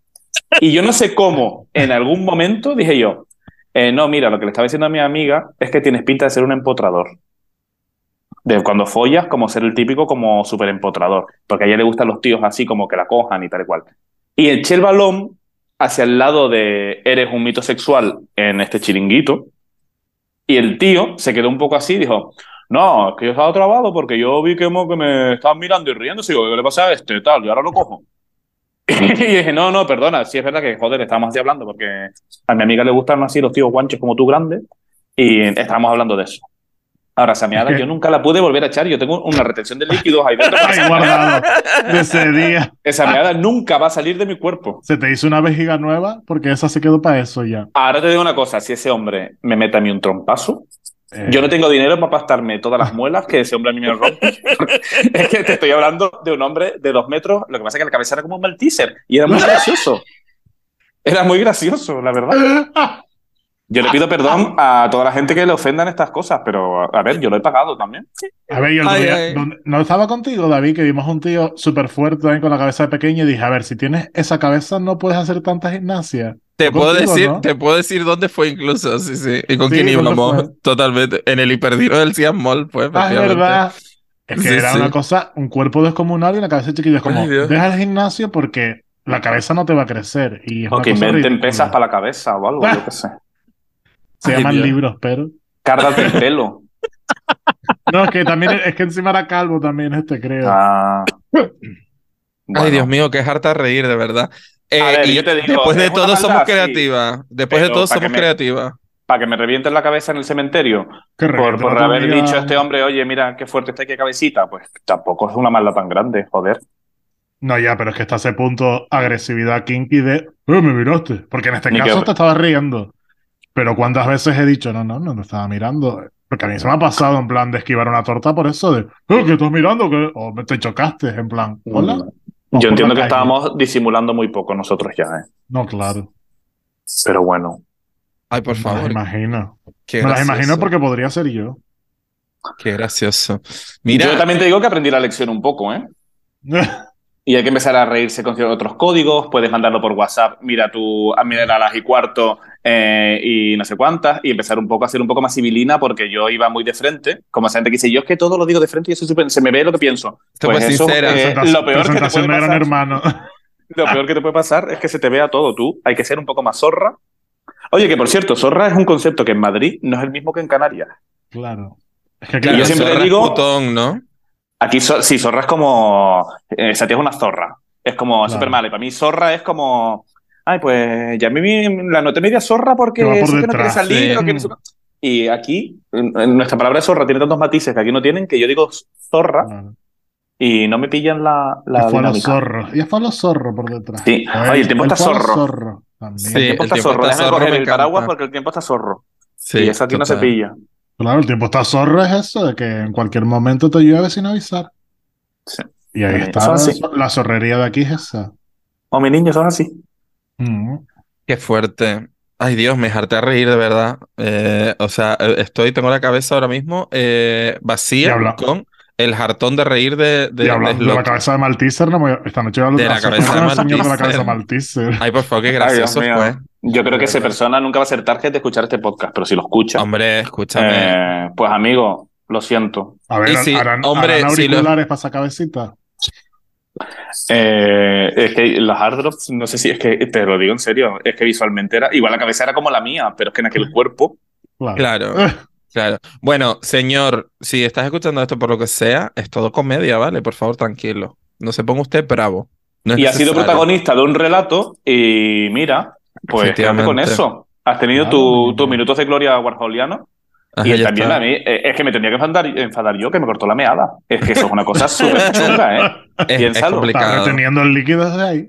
Y yo no sé cómo, en algún momento dije yo, eh, no, mira, lo que le estaba diciendo a mi amiga es que tienes pinta de ser un empotrador de cuando follas, como ser el típico como súper empotrador, porque a ella le gustan los tíos así como que la cojan y tal y cual. Y eché el balón hacia el lado de eres un mito sexual en este chiringuito, y el tío se quedó un poco así y dijo, no, es que yo estaba trabado porque yo vi que, me estaban mirando y riendo, y digo, ¿qué le pasa a este tal? Y ahora lo cojo. [LAUGHS] y dije, no, no, perdona, sí es verdad que, joder, estábamos así hablando porque a mi amiga le gustan así los tíos guanches como tú grandes, y estábamos hablando de eso. Ahora, esa meada yo nunca la pude volver a echar. Yo tengo una retención de líquidos ahí dentro. guardado de ese día. Esa meada nunca va a salir de mi cuerpo. Se te hizo una vejiga nueva porque esa se quedó para eso ya. Ahora te digo una cosa. Si ese hombre me mete a mí un trompazo, eh. yo no tengo dinero para pastarme todas las muelas que ese hombre a mí me rompe. [LAUGHS] es que te estoy hablando de un hombre de dos metros. Lo que pasa es que la cabeza era como un malteaser y era muy [LAUGHS] gracioso. Era muy gracioso, la verdad. [LAUGHS] Yo le pido perdón a toda la gente que le ofendan estas cosas, pero a ver, yo lo he pagado también. A ver, yo no estaba contigo, David, que vimos un tío súper fuerte también con la cabeza de pequeño y dije, a ver, si tienes esa cabeza no puedes hacer tanta gimnasia. Te puedo decir, te puedo decir dónde fue incluso, sí, sí. Y con quién íbamos [LAUGHS] totalmente. En el hiperdiro del Cian Mall, pues. Ah, es verdad. Es que era una cosa, un cuerpo descomunal y una cabeza chiquita. Es como, deja el gimnasio porque la cabeza no te va a crecer. Y o que inventen pesas para la cabeza o algo, yo qué sé. Se llaman libros, pero. Cárdate el [LAUGHS] pelo. No, es que también es que encima era calvo también este, creo. Ah. Ay, Dios mío, qué harta reír, de verdad. Eh, y yo te digo, después de todo somos creativas. Después de todo somos creativas. Para que me revienten la cabeza en el cementerio. Por, por haber dicho a este hombre, oye, mira qué fuerte está, qué cabecita. Pues tampoco es una maldad tan grande, joder. No, ya, pero es que está ese punto agresividad kinky de, eh, me miraste. Porque en este caso te estabas riendo. Pero cuántas veces he dicho, no, no, no, no estaba mirando. Porque a mí se me ha pasado en plan de esquivar una torta por eso de, oh, ¿qué estás mirando? que O me te chocaste, en plan, hola. Mm. Yo entiendo que estábamos disimulando muy poco nosotros ya, ¿eh? No, claro. Pero bueno. Ay, por favor. Me las imagino. me las imagino porque podría ser yo. Qué gracioso. Mira, Yo también te digo que aprendí la lección un poco, ¿eh? [LAUGHS] y hay que empezar a reírse con otros códigos, puedes mandarlo por WhatsApp, mira tú a a las y cuarto eh, y no sé cuántas, y empezar un poco a ser un poco más civilina porque yo iba muy de frente, como esa gente que dice, yo es que todo lo digo de frente y eso se me ve lo que pienso. Pues eso, eh, lo peor que te puede pasar, hermano. [LAUGHS] Lo peor que te puede pasar es que se te vea todo tú, hay que ser un poco más zorra. Oye, que por cierto, zorra es un concepto que en Madrid no es el mismo que en Canarias. Claro. Es que yo siempre digo, ¿no? Aquí sí, zorra es como. Eh, Esa tía es una zorra. Es como claro. súper mal. Y para mí, zorra es como. Ay, pues ya mí la noté media zorra porque por que no quiere salir. Y aquí, nuestra palabra zorra tiene tantos matices que aquí no tienen que yo digo zorra. Y no me pillan la, la y fue los zorros. Y fue los zorros por detrás. Sí. Ay, el tiempo está zorro. Sí, el tiempo está zorro. Déjame coger el paraguas porque el tiempo está zorro. Sí, y eso aquí no se pilla. Claro, el tiempo está zorro es eso, de que en cualquier momento te llueve sin avisar. Sí. Y ahí está la zorrería de aquí es esa. O mi niño son así. Mm. Qué fuerte. Ay Dios, me harté a reír de verdad. Eh, o sea, eh, estoy, tengo la cabeza ahora mismo eh, vacía con el jartón de reír de, de, de, de la cabeza de Malteser, no, esta noche de la cabeza de Malteser. de la cabeza de Malteser. Ay, por favor, qué gracioso fue. Yo creo que esa persona nunca va a ser target de escuchar este podcast, pero si lo escucha. Hombre, escúchame. Eh, pues amigo, lo siento. A ver, si, harán, hombre, harán auriculares si para esa cabecita. Eh, es que los hard drops, no sé si es que te lo digo en serio, es que visualmente era igual la cabeza era como la mía, pero es que en aquel cuerpo. Claro. claro. [LAUGHS] Claro. Bueno, señor, si estás escuchando esto por lo que sea, es todo comedia, ¿vale? Por favor, tranquilo. No se ponga usted bravo. y ha sido protagonista de un relato y mira, pues quédate con eso. Has tenido tus tu minutos de gloria warholiano. y también a mí, eh, es que me tendría que enfadar, enfadar, yo que me cortó la meada. Es que eso es una cosa [LAUGHS] súper chunga, ¿eh? Es, es complicado. teniendo el líquido desde ahí.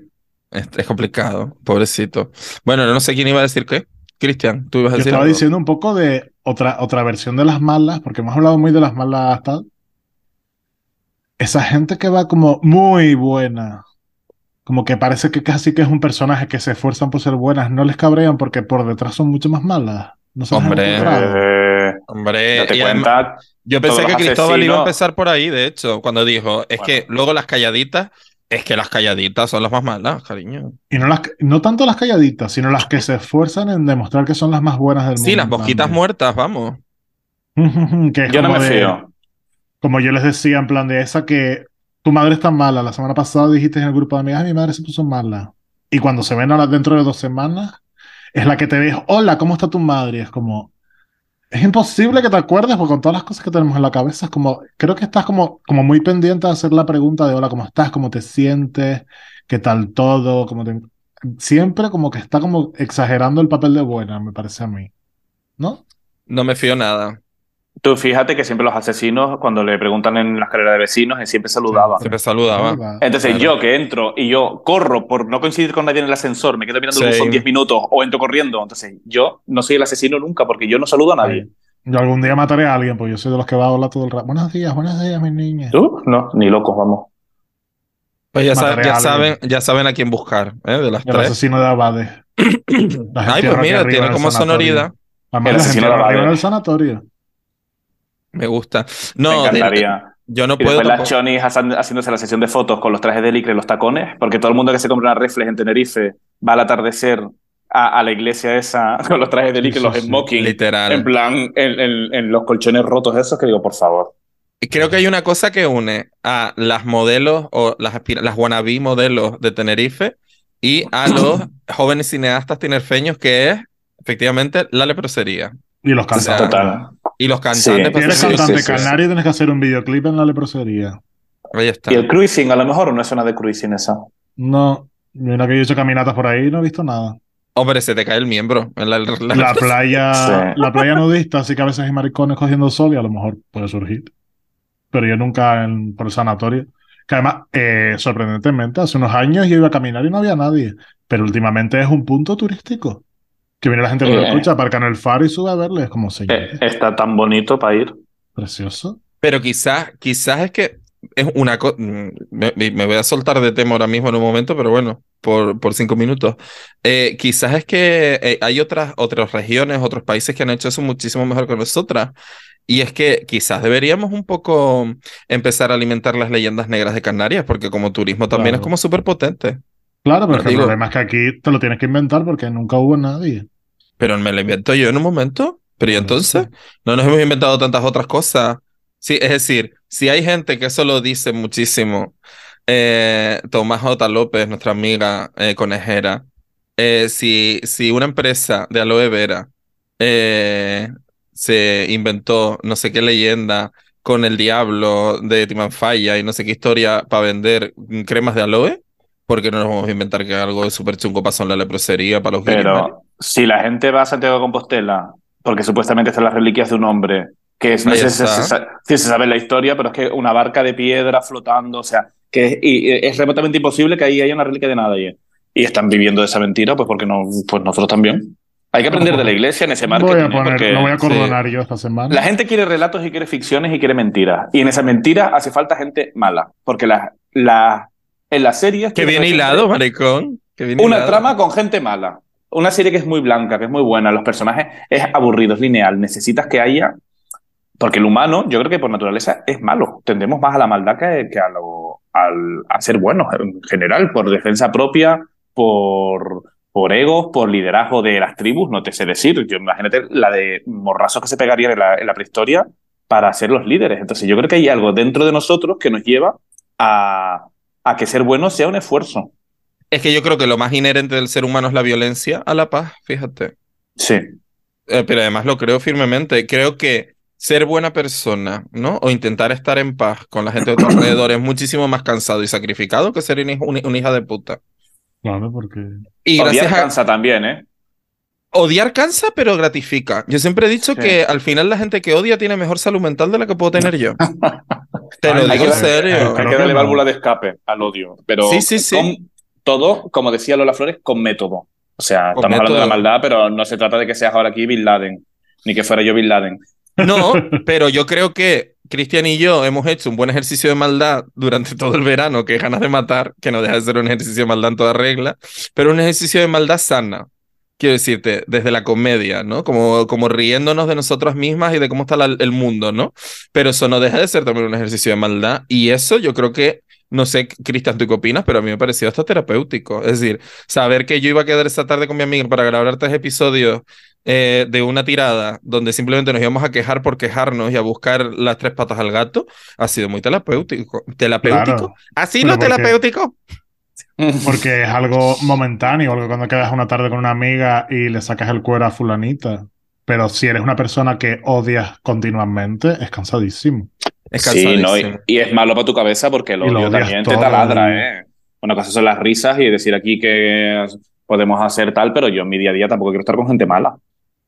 Es, es, complicado, pobrecito. Bueno, no sé quién iba a decir qué. Cristian, tú ibas a decir. Yo estaba diciendo un poco de otra, otra versión de las malas, porque hemos hablado muy de las malas tal. Esa gente que va como muy buena, como que parece que casi que es un personaje que se esfuerzan por ser buenas, no les cabrean porque por detrás son mucho más malas. No hombre, eh, hombre, cuenta, yo pensé que Cristóbal iba a empezar por ahí, de hecho, cuando dijo, es que luego las calladitas es que las calladitas son las más malas, cariño. Y no, las, no tanto las calladitas, sino las que [LAUGHS] se esfuerzan en demostrar que son las más buenas del mundo. Sí, las mosquitas muertas, vamos. [LAUGHS] yo no me fío. Como yo les decía, en plan de esa que tu madre está mala. La semana pasada dijiste en el grupo de amigas, mi madre se puso mala. Y cuando se ven ahora dentro de dos semanas, es la que te ve, hola, ¿cómo está tu madre? es como, es imposible que te acuerdes porque con todas las cosas que tenemos en la cabeza es como, creo que estás como, como muy pendiente de hacer la pregunta de hola, ¿cómo estás? ¿Cómo te sientes? ¿Qué tal todo? ¿Cómo. Siempre como que está como exagerando el papel de buena, me parece a mí. ¿No? No me fío nada. Tú fíjate que siempre los asesinos, cuando le preguntan en las carreras de vecinos, siempre saludaba. Siempre saludaba. Entonces yo que entro y yo corro por no coincidir con nadie en el ascensor, me quedo mirando el buzón 10 minutos o entro corriendo. Entonces yo no soy el asesino nunca porque yo no saludo a nadie. Yo algún día mataré a alguien, pues yo soy de los que va a hablar todo el rato. Buenos días, buenos días, mis niñas. ¿Tú? No, ni locos, vamos. Pues ya, saben, ya saben a quién buscar, ¿eh? De las el asesino de Abades. [CLEARS THROAT] Ay, pues mira, tiene como sonoridad. el asesino de Abades. en el sanatorio. Me gusta. No, me encantaría. yo no puedo. Después las chonis haciéndose la sesión de fotos con los trajes de licra y los tacones, porque todo el mundo que se compra una reflex en Tenerife va al atardecer a, la iglesia esa [LAUGHS] con los trajes de licra y los smoking. Literal. En plan, en, los colchones rotos esos, que digo, por favor. Creo que hay una cosa que une a las modelos o las, las wannabe modelos de Tenerife y a los [COUGHS] jóvenes cineastas tinerfeños, que es efectivamente la leprosería. Y los cantantes. Y los cantantes. Si eres cantante canario, tienes que hacer un videoclip en la leprosería. Ahí está. Y el cruising, a lo mejor, no es una de cruising esa. No, mira que yo he hecho caminatas por ahí y no he visto nada. Hombre, se te cae el miembro. En la, la, playa, [LAUGHS] la playa nudista, así que a veces hay maricones cogiendo sol y a lo mejor puede surgir. Pero yo nunca en, por el sanatorio. Que además, eh, sorprendentemente, hace unos años yo iba a caminar y no había nadie. Pero últimamente es un punto turístico. Que viene la gente que lo eh, escucha, aparca en el faro y sube a verle. Es como señor. Eh, está tan bonito para ir. Precioso. Pero quizás, quizás es que es una cosa. Mm, me, voy a soltar de tema ahora mismo en un momento, pero bueno, por, por cinco minutos. Eh, quizás es que hay otras, otras regiones, otros países que han hecho eso muchísimo mejor que nosotras. Y es que quizás deberíamos un poco empezar a alimentar las leyendas negras de Canarias, porque como turismo también es como súper potente. Claro, pero el problema es que aquí te lo tienes que inventar porque nunca hubo nadie. Pero me lo invento yo en un momento. Pero ¿y entonces? No nos hemos inventado tantas otras cosas. Sí, es decir, si hay gente que eso lo dice muchísimo, eh, Tomás J. López, nuestra amiga eh, conejera, eh, si, si una empresa de aloe vera eh, se inventó no sé qué leyenda con el diablo de Timanfaya y no sé qué historia para vender cremas de aloe, ¿por qué no nos vamos a inventar que algo de súper chungo pasó en la leprosería para los Pero si la gente va a Santiago de Compostela, porque supuestamente están las reliquias de un hombre, que es, no sé si se, sabe la historia, pero es que una barca de piedra flotando, o sea, que es, remotamente imposible que ahí haya una reliquia de nadie. Y están viviendo de esa mentira, pues porque no, pues nosotros también. Hay que aprender de la iglesia en ese marco. ¿eh? no voy a cordonar yo esta semana. La gente quiere relatos y quiere ficciones y quiere mentiras. Y en esa mentira hace falta gente mala. Porque la, la, en las series. Que viene hilado, maricón. una trama con gente mala. Una serie que es muy blanca, que es muy buena. Los personajes es aburrido, es lineal. Necesitas que haya. Porque el humano, yo creo que por naturaleza es malo. Tendemos más a la maldad que, que a, lo, al, a ser buenos en general, por defensa propia, por por egos, por liderazgo de las tribus, no te sé decir. Yo imagínate la de morrazos que se pegarían en la, prehistoria para ser los líderes. Entonces yo creo que hay algo dentro de nosotros que nos lleva a, a que ser bueno sea un esfuerzo. Es que yo creo que lo más inherente del ser humano es la violencia a la paz, fíjate. Sí. Eh, pero además lo creo firmemente. Creo que ser buena persona, ¿no? O intentar estar en paz con la gente de tu [CLEARS THROAT] alrededor es muchísimo más cansado y sacrificado que ser una hija de puta. Claro, porque. Y Odiar cansa también, ¿eh? Odiar cansa, pero gratifica. Yo siempre he dicho que al final la gente que odia tiene mejor salud mental de la que puedo tener yo. [LAUGHS] Te lo digo en serio. Hay que darle válvula de escape al odio. Pero sí, sí, sí. todo, como decía Lola Flores, con método. O sea, estamos hablando de la maldad, pero no se trata de que seas ahora aquí Bin Laden, ni que fuera yo Bin Laden. No, [LAUGHS] pero yo creo que Cristian y yo hemos hecho un buen ejercicio de maldad durante todo el verano, que es ganas de matar, que no deja de ser un ejercicio de maldad en toda regla, pero un ejercicio de maldad sana. Quiero decirte, desde la comedia, ¿no? Como, como riéndonos de nosotras mismas y de cómo está el mundo, ¿no? Pero eso no deja de ser también un ejercicio de maldad. Y eso yo creo que no sé, Cristian, tú qué opinas, pero a mí me pareció hasta terapéutico. Es decir, saber que yo iba a quedar esta tarde con mi amiga para grabar tres episodios eh, de una tirada donde simplemente nos íbamos a quejar por quejarnos y a buscar las tres patas al gato, ha sido muy terapéutico. ¿Terapéutico? ¿Ha sido terapéutico? Porque es algo momentáneo, algo cuando quedas una tarde con una amiga y le sacas el cuero a fulanita. Pero si eres una persona que odias continuamente, es cansadísimo. Es cansadísimo. Sí, y, es malo para tu cabeza porque el odio también te taladra, ¿eh? Una cosa son las risas y decir aquí que podemos hacer tal, pero yo en mi día a día tampoco quiero estar con gente mala.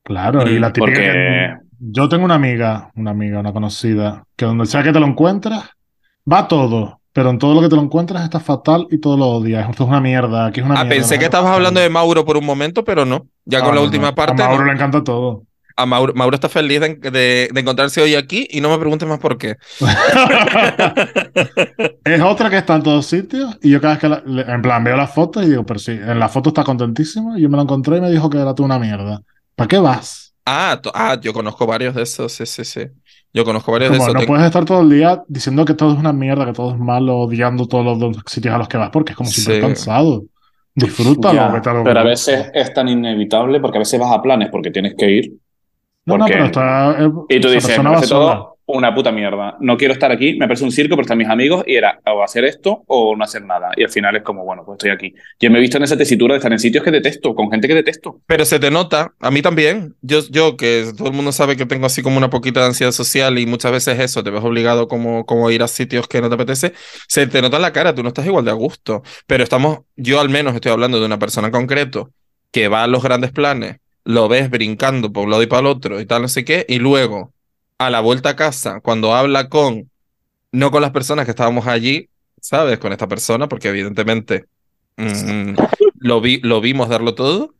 Claro, y la típica yo tengo una amiga, una amiga, una conocida, que donde sea que te lo encuentras, va todo, pero en todo lo que te lo encuentras está fatal y todo lo odias. Esto es una mierda, aquí es una ah, pensé que estabas hablando de Mauro por un momento, pero no. Ya con la última parte. A Mauro le encanta todo. A Mauro, Mauro está feliz de, encontrarse hoy aquí y no me preguntes más por qué. [LAUGHS] es otra que está en todos sitios y yo cada vez que, en plan, veo las fotos y digo, pero sí, en la foto está contentísima y yo me la encontré y me dijo que era tú una mierda. ¿Para qué vas? Ah, ah, yo conozco varios de esos, sí, sí, sí. Yo conozco varios de esos. No puedes estar todo el día diciendo que todo es una mierda, que todo es malo, odiando todos los sitios a los que vas, porque es como si cansado. Disfrútalo. pero a veces es tan inevitable porque a veces vas a planes porque tienes que ir no, no, pero está. Eh, y tú dices, todo una puta mierda. No quiero estar aquí, me parece un circo, pero están mis amigos y era o hacer esto o no hacer nada. Y al final es como, bueno, pues estoy aquí. Yo me he visto en esa tesitura de estar en sitios que detesto, con gente que detesto. Pero se te nota, a mí también. Yo, yo que todo el mundo sabe que tengo así como una poquita de ansiedad social y muchas veces eso, te ves obligado como, como ir a sitios que no te apetece, se te nota en la cara, tú no estás igual de a gusto. Pero estamos, yo al menos estoy hablando de una persona en concreto que va a los grandes planes lo ves brincando por un lado y para el otro y tal, no sé qué, y luego a la vuelta a casa, cuando habla con, no con las personas que estábamos allí, ¿sabes? Con esta persona, porque evidentemente mm, lo, vi, lo vimos darlo todo,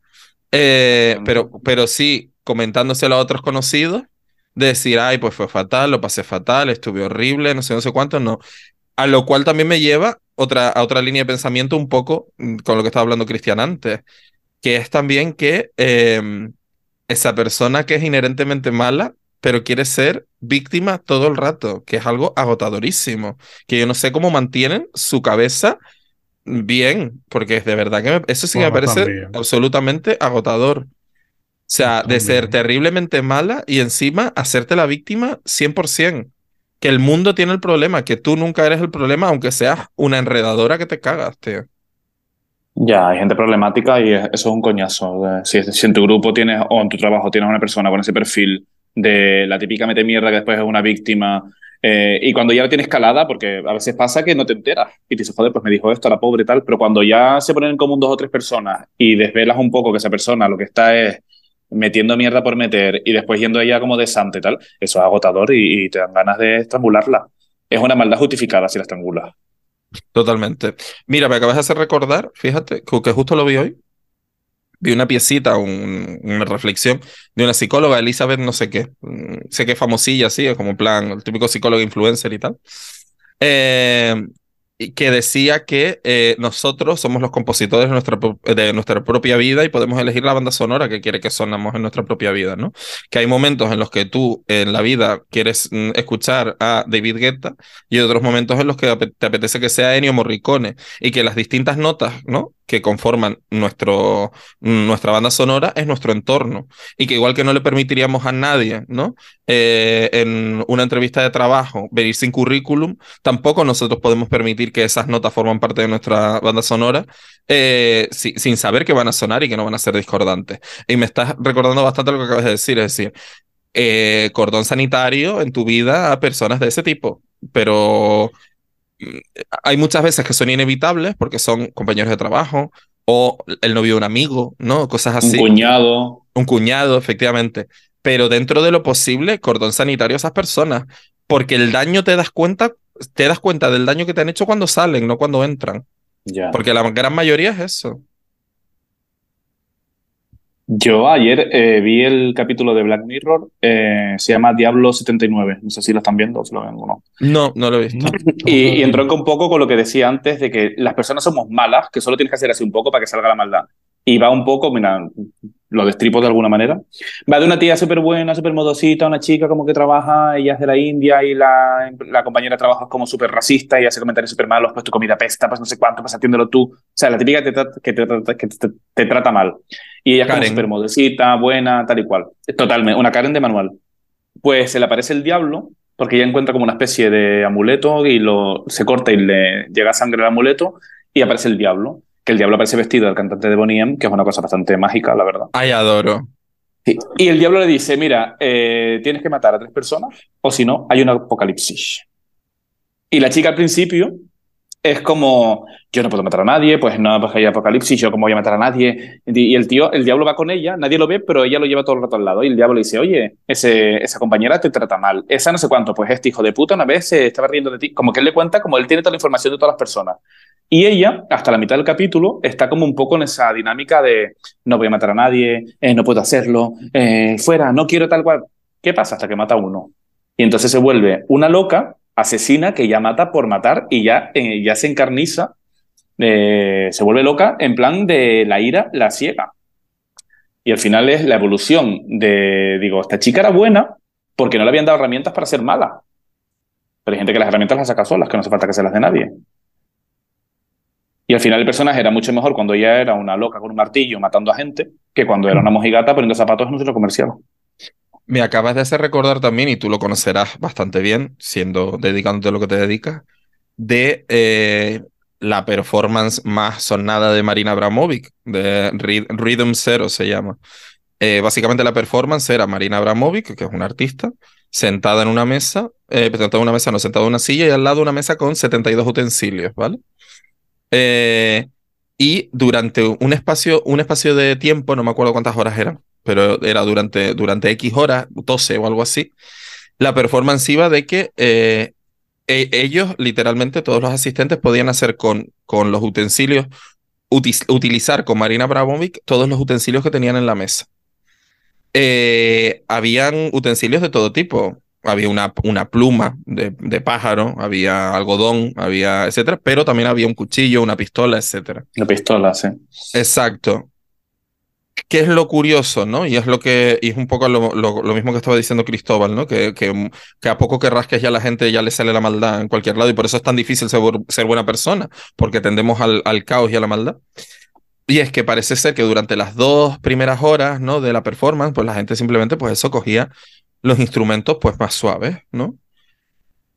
eh, pero, pero sí comentándoselo a otros conocidos, decir, ay, pues fue fatal, lo pasé fatal, estuve horrible, no sé, no sé cuánto, no. A lo cual también me lleva otra, a otra línea de pensamiento un poco mm, con lo que estaba hablando Cristian antes, que es también que em, esa persona que es inherentemente mala pero quiere ser víctima todo el rato, que es algo agotadorísimo, que yo no sé cómo mantienen su cabeza bien, porque es de verdad que eso sí me parece absolutamente agotador. O sea, de ser terriblemente mala y encima hacerte la víctima 100%. Que el mundo tiene el problema, que tú nunca eres el problema, aunque seas una enredadora que te cagas, tío. Ya, hay gente problemática y eso es un coñazo. Si, en tu grupo tienes o en tu trabajo tienes una persona con ese perfil de la típica mete mierda que después es una víctima eh, y cuando ya lo tienes calada, porque a veces pasa que no te enteras y te dices, joder, pues me dijo esto, la pobre tal, pero cuando ya se ponen en común dos o tres personas y desvelas un poco que esa persona lo que está es metiendo mierda por meter y después yendo ella como de santa tal, eso es agotador y, y te dan ganas de estrangularla. Es una maldad justificada si la estrangulas. Totalmente. Mira, me acabas de hacer recordar, fíjate, que justo lo vi hoy. Vi una piecita, una reflexión de una psicóloga, Elizabeth, no sé qué. Mm, sé que es famosilla, así, es como plan, el típico psicólogo influencer y tal. Eh, que decía que eh, nosotros somos los compositores de nuestra, de nuestra propia vida y podemos elegir la banda sonora que quiere que sonamos en nuestra propia vida, ¿no? Que hay momentos en los que tú en la vida quieres mm, escuchar a David Guetta y otros momentos en los que te apetece que sea Ennio Morricone y que las distintas notas, ¿no? que conforman nuestro, nuestra banda sonora es nuestro entorno. Y que igual que no le permitiríamos a nadie, ¿no? Eh, en una entrevista de trabajo venir sin currículum, tampoco nosotros podemos permitir que esas notas forman parte de nuestra banda sonora eh, sin saber que van a sonar y que no van a ser discordantes. Y me estás recordando bastante lo que acabas de decir, es decir, eh, cordón sanitario en tu vida a personas de ese tipo, pero hay muchas veces que son inevitables porque son compañeros de trabajo o el novio de un amigo, ¿no? Cosas así. Un cuñado. Un cuñado, efectivamente. Pero dentro de lo posible, cordón sanitario a esas personas. Porque el daño te das cuenta, te das cuenta del daño que te han hecho cuando salen, no cuando entran. Ya. Porque la gran mayoría es eso. Yo ayer eh, vi el capítulo de Black Mirror, eh, se llama Diablo 79. No sé si lo están viendo o si lo ven o no. No, no lo he visto. [LAUGHS] y, y entronca un poco con lo que decía antes de que las personas somos malas, que solo tienes que hacer así un poco para que salga la maldad. Y va un poco, mira, lo destripo de alguna manera. Va de una tía súper buena, súper modosita, una chica como que trabaja, ella es de la India y la, la compañera es como súper racista y hace comentarios súper malos, pues tu comida pesta, pues no sé cuánto, pues atiéndelo tú. O sea, la típica que te, que te, que te, trata mal. Y ella es como súper modosita, buena, tal y cual. Totalmente, una Karen de manual. Pues se le aparece el diablo porque ella encuentra como una especie de amuleto y lo, se corta y le llega sangre al amuleto y aparece el diablo que el diablo aparece vestido del cantante de Bonnie M, que es una cosa bastante mágica, la verdad. Ay, adoro. Y el diablo le dice, mira, eh, tienes que matar a tres personas, o si no, hay un apocalipsis. Y la chica al principio es como, yo no puedo matar a nadie, pues no, pues hay apocalipsis, yo cómo voy a matar a nadie. Y el tío, el diablo va con ella, nadie lo ve, pero ella lo lleva todo el rato al lado. Y el diablo le dice, oye, ese, esa compañera te trata mal. Esa no sé cuánto, pues este hijo de puta una vez se estaba riendo de ti. Como que él le cuenta, como él tiene toda la información de todas las personas. Y ella, hasta la mitad del capítulo, está como un poco en esa dinámica de no voy a matar a nadie, eh, no puedo hacerlo, eh, fuera, no quiero tal cual. ¿Qué pasa? Hasta que mata a uno. Y entonces se vuelve una loca asesina que ya mata por matar y ya, eh, ya se encarniza, se vuelve loca en plan de la ira la ciega. Y al final es la evolución de, digo, esta chica era buena porque no le habían dado herramientas para ser mala. Pero hay gente que las herramientas las saca solas, que no hace falta que se las dé nadie. Y al final el personaje era mucho mejor cuando ella era una loca con un martillo matando a gente que cuando era una mojigata poniendo zapatos en un centro comercial. Me acabas de hacer recordar también, y tú lo conocerás bastante bien, siendo dedicándote a lo que te dedicas, de eh, la performance más sonada de Marina Abramovic, de Rhythm Zero se llama. Eh, básicamente la performance era Marina Abramovic, que es una artista, sentada en una mesa, eh, sentada en una mesa, no, sentada en una silla y al lado una mesa con 72 utensilios, ¿vale? Eh, y durante un espacio, un espacio de tiempo, no me acuerdo cuántas horas eran, pero era durante, durante X horas, 12 o algo así, la performance iba de que eh, e, ellos, literalmente todos los asistentes, podían hacer con, con los utensilios, utilizar con Marina Abramovic todos los utensilios que tenían en la mesa. Eh, habían utensilios de todo tipo, había una, una pluma de, de, pájaro, había algodón, había etcétera, pero también había un cuchillo, una pistola, etcétera. La pistola, sí. Exacto. ¿Qué es lo curioso, no? Y es lo que y es un poco lo, lo, mismo que estaba diciendo Cristóbal, ¿no? Que, que, que, a poco que rasques ya la gente ya le sale la maldad en cualquier lado y por eso es tan difícil ser, ser buena persona, porque tendemos al, al, caos y a la maldad. Y es que parece ser que durante las dos primeras horas, ¿no? De la performance, pues la gente simplemente, pues eso, cogía los instrumentos, pues más suaves, ¿no?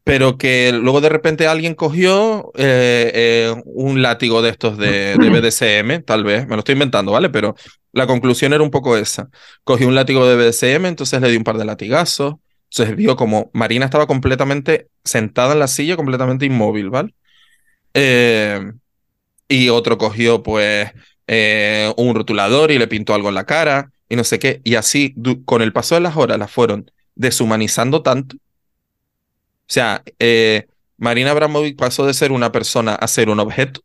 pero que luego de repente alguien cogió eh, eh, un látigo de estos de, de, BDSM, tal vez, me lo estoy inventando, ¿vale? Pero la conclusión era un poco esa. Cogió un látigo de BDSM, entonces le dio un par de latigazos, entonces vio como Marina estaba completamente sentada en la silla, completamente inmóvil, ¿vale? Eh, y otro cogió pues un rotulador y le pintó algo en la cara y no sé qué, y así con el paso de las horas la fueron deshumanizando tanto o sea, eh, Marina Abramovic pasó de ser una persona a ser un objeto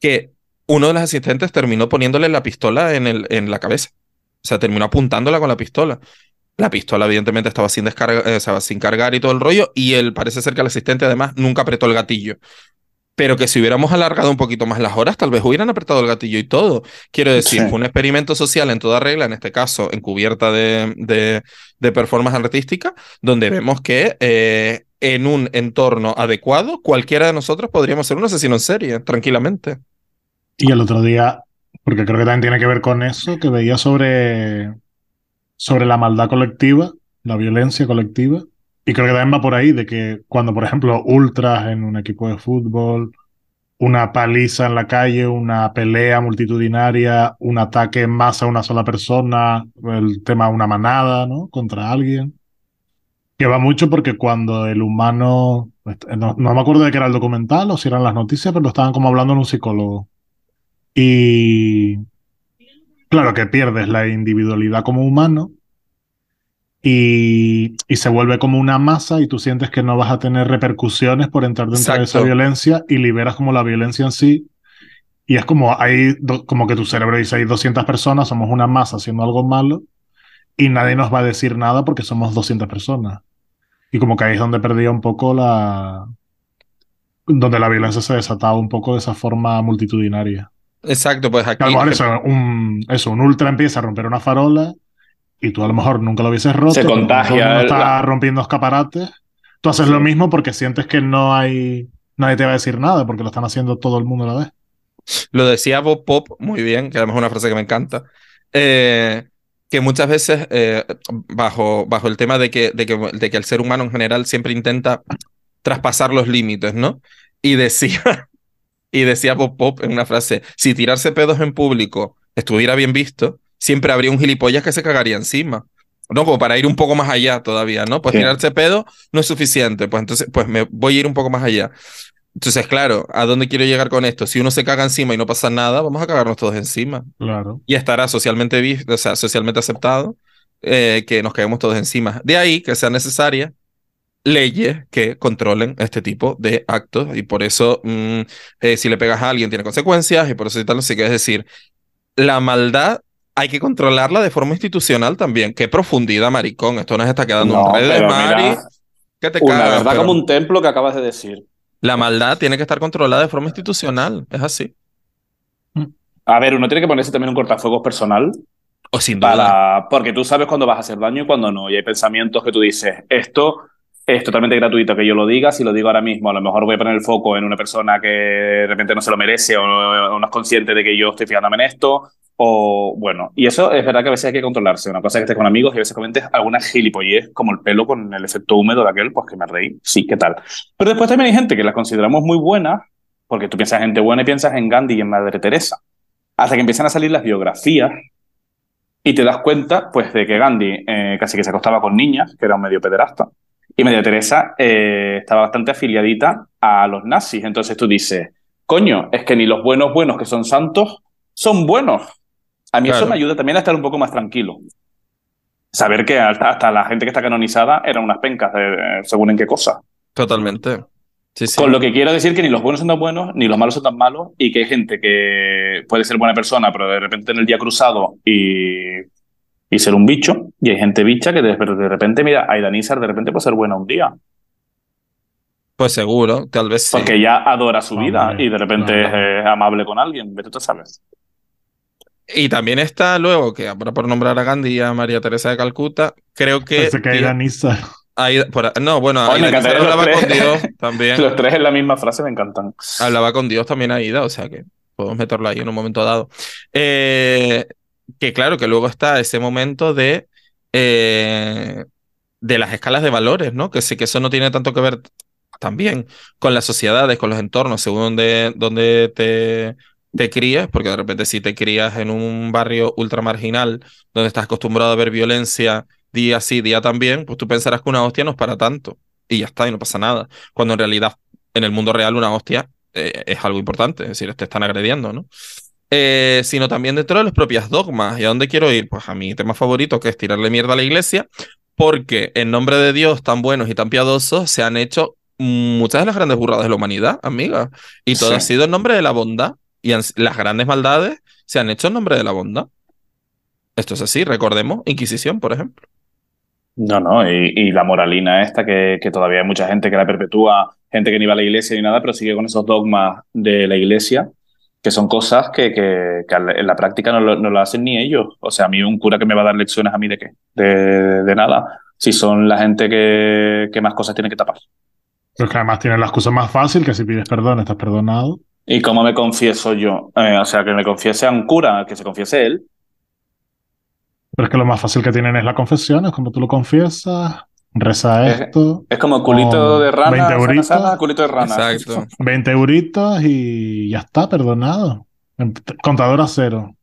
que uno de los asistentes terminó poniéndole la pistola en, el, en la cabeza. O sea, terminó apuntándola con la pistola. La pistola, evidentemente, estaba sin, descarga, eh, sin cargar y todo el rollo. Y él parece ser que el asistente, además, nunca apretó el gatillo pero que si hubiéramos alargado un poquito más las horas, tal vez hubieran apretado el gatillo y todo. Quiero decir, fue un experimento social en toda regla, en este caso encubierta de, de, de performance artística, donde vemos que eh, en un entorno adecuado, cualquiera de nosotros podríamos ser un asesino en serie, tranquilamente. Y el otro día, porque creo que también tiene que ver con eso, que veía sobre, sobre la maldad colectiva, la violencia colectiva, y creo que también va por ahí, de que cuando, por ejemplo, ultras en un equipo de fútbol, una paliza en la calle, una pelea multitudinaria, un ataque en a una sola persona, el tema de una manada, ¿no? Contra alguien. Que va mucho porque cuando el humano, no, no, me acuerdo de qué era el documental o si eran las noticias, pero estaban como hablando en un psicólogo. Y claro que pierdes la individualidad como humano y, se vuelve como una masa y tú sientes que no vas a tener repercusiones por entrar dentro de esa violencia y liberas como la violencia en sí. Y es como, hay, como que tu cerebro dice, hay 200 personas, somos una masa haciendo algo malo y nadie nos va a decir nada porque somos 200 personas. Y como que ahí es donde perdía un poco la... donde la violencia se desataba un poco de esa forma multitudinaria. Exacto, pues aquí... A lo mejor eso, un, eso, un ultra empieza a romper una farola y tú a lo mejor nunca lo hubieses roto. Se contagia. está rompiendo escaparates. Tú haces lo mismo porque sientes que no hay. Nadie te va a decir nada porque lo están haciendo todo el mundo a la vez. Lo decía Bob Pop muy bien, que además es una frase que me encanta. Eh, que muchas veces, eh, bajo, bajo el tema de que, de, que, de que el ser humano en general siempre intenta traspasar los límites, ¿no? Y decía, [LAUGHS] y decía Bob Pop en una frase: si tirarse pedos en público estuviera bien visto, siempre habría un gilipollas que se cagaría encima. ¿no? Como para ir un poco más allá todavía, ¿no? Pues tirarse pedo no es suficiente, pues entonces, pues me voy a ir un poco más allá. Entonces, claro, ¿a dónde quiero llegar con esto? Si uno se caga encima y no pasa nada, vamos a cagarnos todos encima. Claro. Y estará socialmente visto, o sea, socialmente aceptado eh, que nos caguemos todos encima. De ahí que sean necesarias leyes que controlen este tipo de actos y por eso mm, eh, si le pegas a alguien tiene consecuencias y por eso y tal, así que es decir, la maldad hay que controlarla de forma institucional también. Qué profundidad, maricón. Esto nos está quedando un red de Mari. ¿Qué te Una verdad como un templo que acabas de decir. La maldad tiene que estar controlada de forma institucional. Es así. A ver, uno tiene que ponerse también un cortafuegos personal. O sin duda. Porque tú sabes cuándo vas a hacer daño y cuándo no. Y hay pensamientos que tú dices, esto es totalmente gratuito que yo lo diga. Si lo digo ahora mismo, a lo mejor voy a poner el foco en una persona que de repente no se lo merece o no, es consciente de que yo estoy fijándome en esto. O bueno, y eso es verdad que a veces hay que controlarse. Una cosa es que estés con amigos y a veces comentes alguna gilipollez, como el pelo con el efecto húmedo de aquel, pues que me reí, sí, ¿qué tal? Pero después también hay gente que las consideramos muy buenas, porque tú piensas en gente buena y piensas en Gandhi y en Madre Teresa. Hasta que empiezan a salir las biografías y te das cuenta, pues, de que Gandhi eh, casi que se acostaba con niñas, que era un medio pederasta, y María Teresa eh, estaba bastante afiliadita a los nazis. Entonces tú dices, coño, es que ni los buenos buenos que son santos son buenos. A mí eso me ayuda también a estar un poco más tranquilo. Saber que hasta, la gente que está canonizada eran unas pencas, según en qué cosa. Totalmente. Con lo que quiero decir que ni los buenos son tan buenos, ni los malos son tan malos, y que hay gente que puede ser buena persona, pero de repente en el día cruzado y, y ser un bicho, y hay gente bicha que de, de repente, mira, Aidanizar de repente puede ser buena un día. Pues seguro, tal vez Porque ya adora su vida y de repente es amable con alguien, vete tú sabes. Y también está luego, que ahora por nombrar a Gandhi y a María Teresa de Calcuta, creo que... Se cae Nisa. no, bueno, Aida hablaba con Dios [LAUGHS] también. Los tres en la misma frase me encantan. Hablaba con Dios también Aida, o sea que podemos meterlo ahí en un momento dado. Eh, que claro, que luego está ese momento de, eh, de las escalas de valores, ¿no? Que sí que eso no tiene tanto que ver también con las sociedades, con los entornos, según donde, donde te, te crías, porque de repente si te crías en un barrio ultramarginal donde estás acostumbrado a ver violencia día sí, día también, pues tú pensarás que una hostia no es para tanto y ya está, y no pasa nada. Cuando en realidad en el mundo real una hostia eh, es algo importante, es decir, te están agrediendo, ¿no? Eh, sino también dentro de los propios dogmas. ¿Y a dónde quiero ir? Pues a mi tema favorito, que es tirarle mierda a la iglesia, porque en nombre de Dios tan buenos y tan piadosos se han hecho muchas de las grandes burradas de la humanidad, amiga. Y todo ha sido en nombre de la bondad. Y las grandes maldades se han hecho en nombre de la bondad. Esto es así, recordemos, Inquisición, por ejemplo. No, no, y, la moralina esta que, que, todavía hay mucha gente que la perpetúa, gente que ni va a la iglesia ni nada, pero sigue con esos dogmas de la iglesia, que son cosas que, que, en la práctica no lo, no lo, hacen ni ellos. O sea, a mí un cura que me va a dar lecciones a mí de qué, de, de nada, si son la gente que, que más cosas tiene que tapar. Pero que además tienen la excusa más fácil, que si pides perdón estás perdonado. ¿Y cómo me confieso yo? Eh, o sea, que me confiese a un cura, que se confiese él. Pero es que lo más fácil que tienen es la confesión, es como tú lo confiesas, reza esto. Es como culito de rana, 20 euritos, culito de rana. Exacto. 20 euritos y ya está, perdonado. Contador a cero.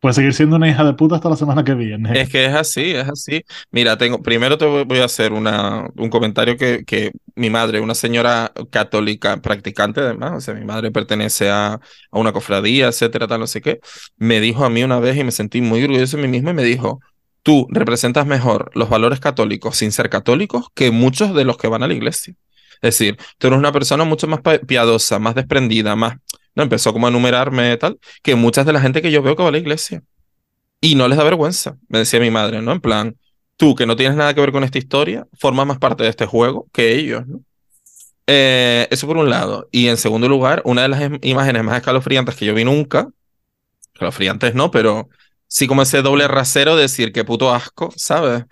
Puede seguir siendo una hija de puta hasta la semana que viene. Es que es así, es así. Mira, tengo, primero te voy a hacer una, un comentario que, que mi madre, una señora católica practicante además, o sea, mi madre pertenece a, a, una cofradía, etcétera, tal, no sé qué, me dijo a mí una vez y me sentí muy orgulloso de mí mismo y me dijo, tú representas mejor los valores católicos sin ser católicos que muchos de los que van a la iglesia. Es decir, tú eres una persona mucho más piadosa, más desprendida, más no, empezó como a enumerarme tal, que muchas de la gente que yo veo que va a la iglesia. Y no les da vergüenza, me decía mi madre, ¿no? En plan, tú que no tienes nada que ver con esta historia, formas más parte de este juego que ellos, ¿no? Eh, eso por un lado. Y en segundo lugar, una de las imágenes más escalofriantes que yo vi nunca, escalofriantes no, pero sí como ese doble rasero de decir que puto asco, ¿sabes?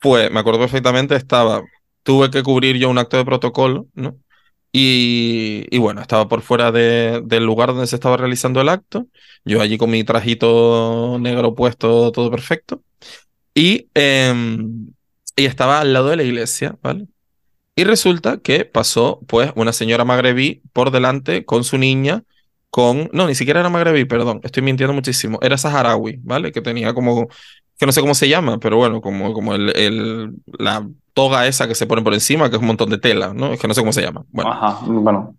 Pues me acuerdo perfectamente, estaba, tuve que cubrir yo un acto de protocolo, ¿no? Y, bueno, estaba por fuera del lugar donde se estaba realizando el acto. Yo allí con mi trajito negro puesto, todo perfecto. Y, em, y estaba al lado de la iglesia, ¿vale? Y resulta que pasó, pues, una señora magrebí por delante con su niña, con. No, ni siquiera era magrebí, perdón, estoy mintiendo muchísimo. Era saharaui, ¿vale? Que tenía como. Que no sé cómo se llama, pero bueno, como, como el, el, la toga esa que se pone por encima, que es un montón de tela, ¿no? Es que no sé cómo se llama. Bueno. Ajá, bueno.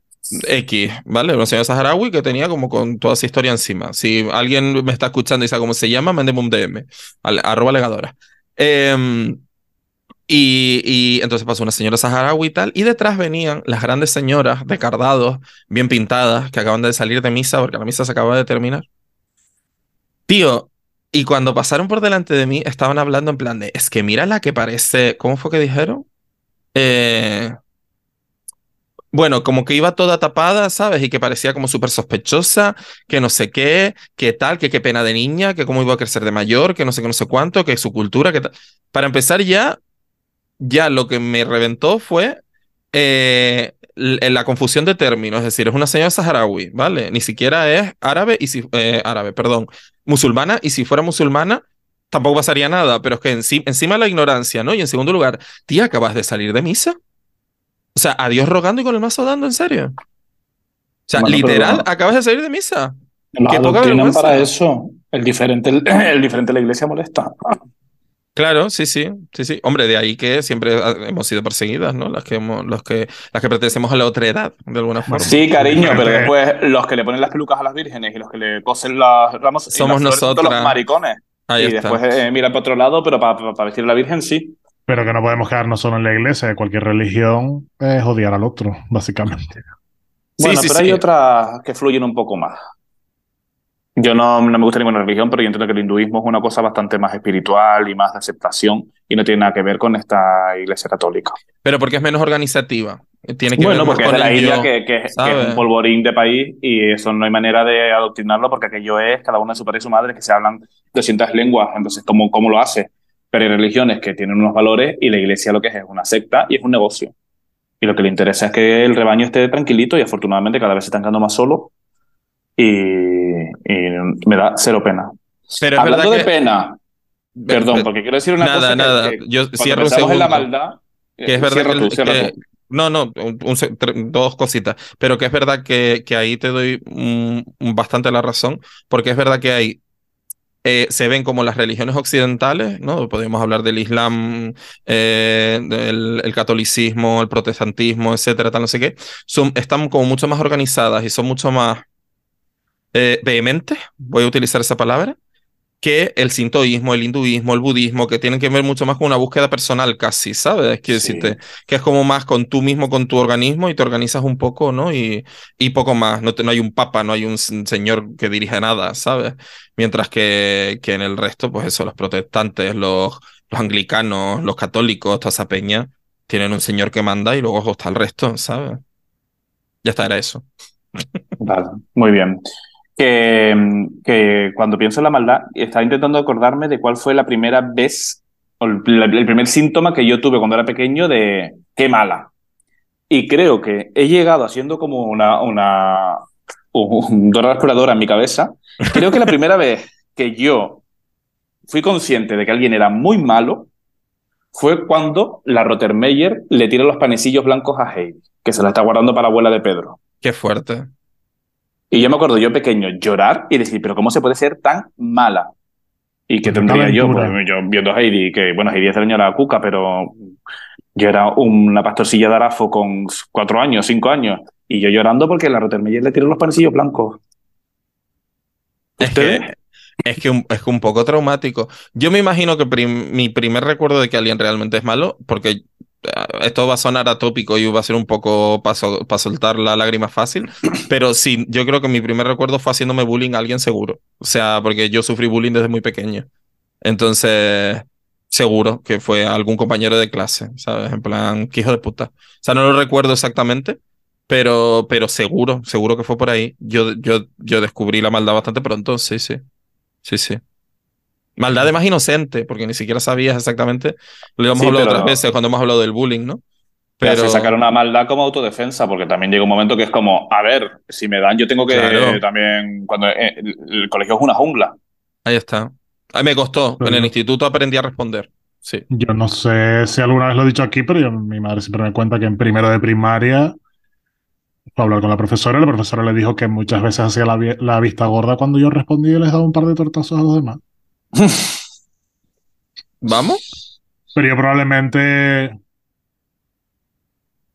X, ¿vale? Una señora saharaui que tenía como con toda esa historia encima. Si alguien me está escuchando y sabe cómo se llama, mándeme un DM, al, arroba legadora. Em, y, entonces pasó una señora saharaui y tal, y detrás venían las grandes señoras de cardados, bien pintadas, que acaban de salir de misa porque la misa se acaba de terminar. Tío, y cuando pasaron por delante de mí, estaban hablando en plan de, es que mira la que parece, ¿cómo fue que dijeron? Eh, bueno, como que iba toda tapada, ¿sabes? Y que parecía como súper sospechosa, que no sé qué, que tal, que qué pena de niña, que cómo iba a crecer de mayor, que no sé qué, no sé cuánto, que su cultura, que tal. Para empezar ya, ya lo que me reventó fue eh, la confusión de términos, es decir, es una señora saharaui, ¿vale? Ni siquiera es árabe y si, eh, árabe, perdón, musulmana y si fuera musulmana tampoco pasaría nada, pero es que encima, encima la ignorancia, ¿no? Y en segundo lugar, tía, acabas de salir de misa. O sea, a Dios rogando y con el mazo dando, ¿en serio? O sea, literal, acabas de salir de misa. ¿Qué tienen para eso. El diferente, el diferente de la iglesia molesta. Claro, sí, sí, sí, sí. Hombre, de ahí que siempre hemos sido perseguidas, ¿no? Las que, hemos, los que, las que pertenecemos a la otra edad, de alguna forma. Sí, cariño, pero después los que le ponen las pelucas a las vírgenes y los que le cosen las ramos somos nosotros los maricones. y después eh, mira para otro lado, pero para, vestir a la virgen sí. Pero que no podemos quedarnos solo en la iglesia, cualquier religión es odiar al otro, básicamente. Bueno, sí, pero hay otras que fluyen un poco más. Yo no, no, me gusta ninguna religión, pero yo entiendo que el hinduismo es una cosa bastante más espiritual y más de aceptación y no tiene nada que ver con esta iglesia católica. Pero porque es menos organizativa. tiene que bueno, porque es de la isla que, que, es un polvorín de país y eso no hay manera de adoctrinarlo porque aquello es cada una de su padre y su madre que se hablan 200 lenguas, entonces ¿cómo, cómo lo hace? Pero hay religiones que tienen unos valores y la iglesia lo que es es una secta y es un negocio. Y lo que le interesa es que el rebaño esté tranquilito y afortunadamente cada vez se están quedando más solo y, me da cero pena. Pero Hablando de pena, perdón, porque quiero decir una cosa. Nada, nada. Yo cierro en la maldad. Que es verdad que, no, no, dos cositas. Pero que es verdad que, que ahí te doy bastante la razón, porque es verdad que hay eh, se ven como las religiones occidentales, ¿no? Podríamos hablar del Islam, eh, del el catolicismo, el protestantismo, etcétera, tal, no sé qué, son, están como mucho más organizadas y son mucho más eh, vehementes, voy a utilizar esa palabra, que el sintoísmo, el hinduismo, el budismo, que tienen que ver mucho más con una búsqueda personal casi, ¿sabes? Quiero decirte, que es como más con tú mismo, con tu organismo y te organizas un poco, ¿no? Y, y poco más, no, no hay un papa, no hay un señor que dirige nada, ¿sabes? Mientras que, que en el resto, pues eso, los protestantes, los, los anglicanos, los católicos, toda esa peña, tienen un señor que manda y luego está el resto, ¿sabes? Ya está, era eso. Vale, muy bien que, cuando pienso en la maldad, estaba intentando acordarme de cuál fue la primera vez, o el, primer síntoma que yo tuve cuando era pequeño de qué mala. Y creo que he llegado haciendo como una, una un dolor en mi cabeza. Creo que la primera vez que yo fui consciente de que alguien era muy malo fue cuando la Rottermeyer le tira los panecillos blancos a Heidi, que se la está guardando para la abuela de Pedro. Qué fuerte. Y yo me acuerdo, yo pequeño, llorar y decir, pero ¿cómo se puede ser tan mala? ¿Y qué tendría yo? Pues, yo viendo a Heidi, que bueno, Heidi es la señora Cuca, pero yo era una pastorcilla de Arafo con cuatro años, cinco años, y yo llorando porque la Rottermeyer le tiró los panecillos blancos. Es que, es que es un poco traumático. Yo me imagino que mi primer recuerdo de que alguien realmente es malo, porque esto va a sonar atópico y va a ser un poco para soltar la lágrima fácil, [CLEARS THROAT] pero sí, yo creo que mi primer recuerdo fue haciéndome bullying a alguien seguro. O sea, porque yo sufrí bullying desde muy pequeño. Entonces, seguro que fue algún compañero de clase, ¿sabes? En plan, qué hijo de puta. O sea, no lo recuerdo exactamente, pero, pero seguro, seguro que fue por ahí. Yo, yo, yo descubrí la maldad bastante pronto, sí, sí. Sí, sí. Maldad de más inocente, porque ni siquiera sabías exactamente. Lo hemos hablado otras veces cuando hemos hablado del bullying, ¿no? Pero se sacar una maldad como autodefensa, porque también llega un momento que es como, a ver, si me dan, yo tengo que también. Cuando eh, el, colegio es una jungla. Ahí está. A mí me costó. en el instituto aprendí a responder. Sí. Yo no sé si alguna vez lo he dicho aquí, pero mi madre siempre me cuenta que en primero de primaria fue a hablar con la profesora y la profesora le dijo que muchas veces hacía la, la vista gorda cuando yo respondía y les daba un par de tortazos a los demás. [LAUGHS] ¿Vamos? Pero yo probablemente.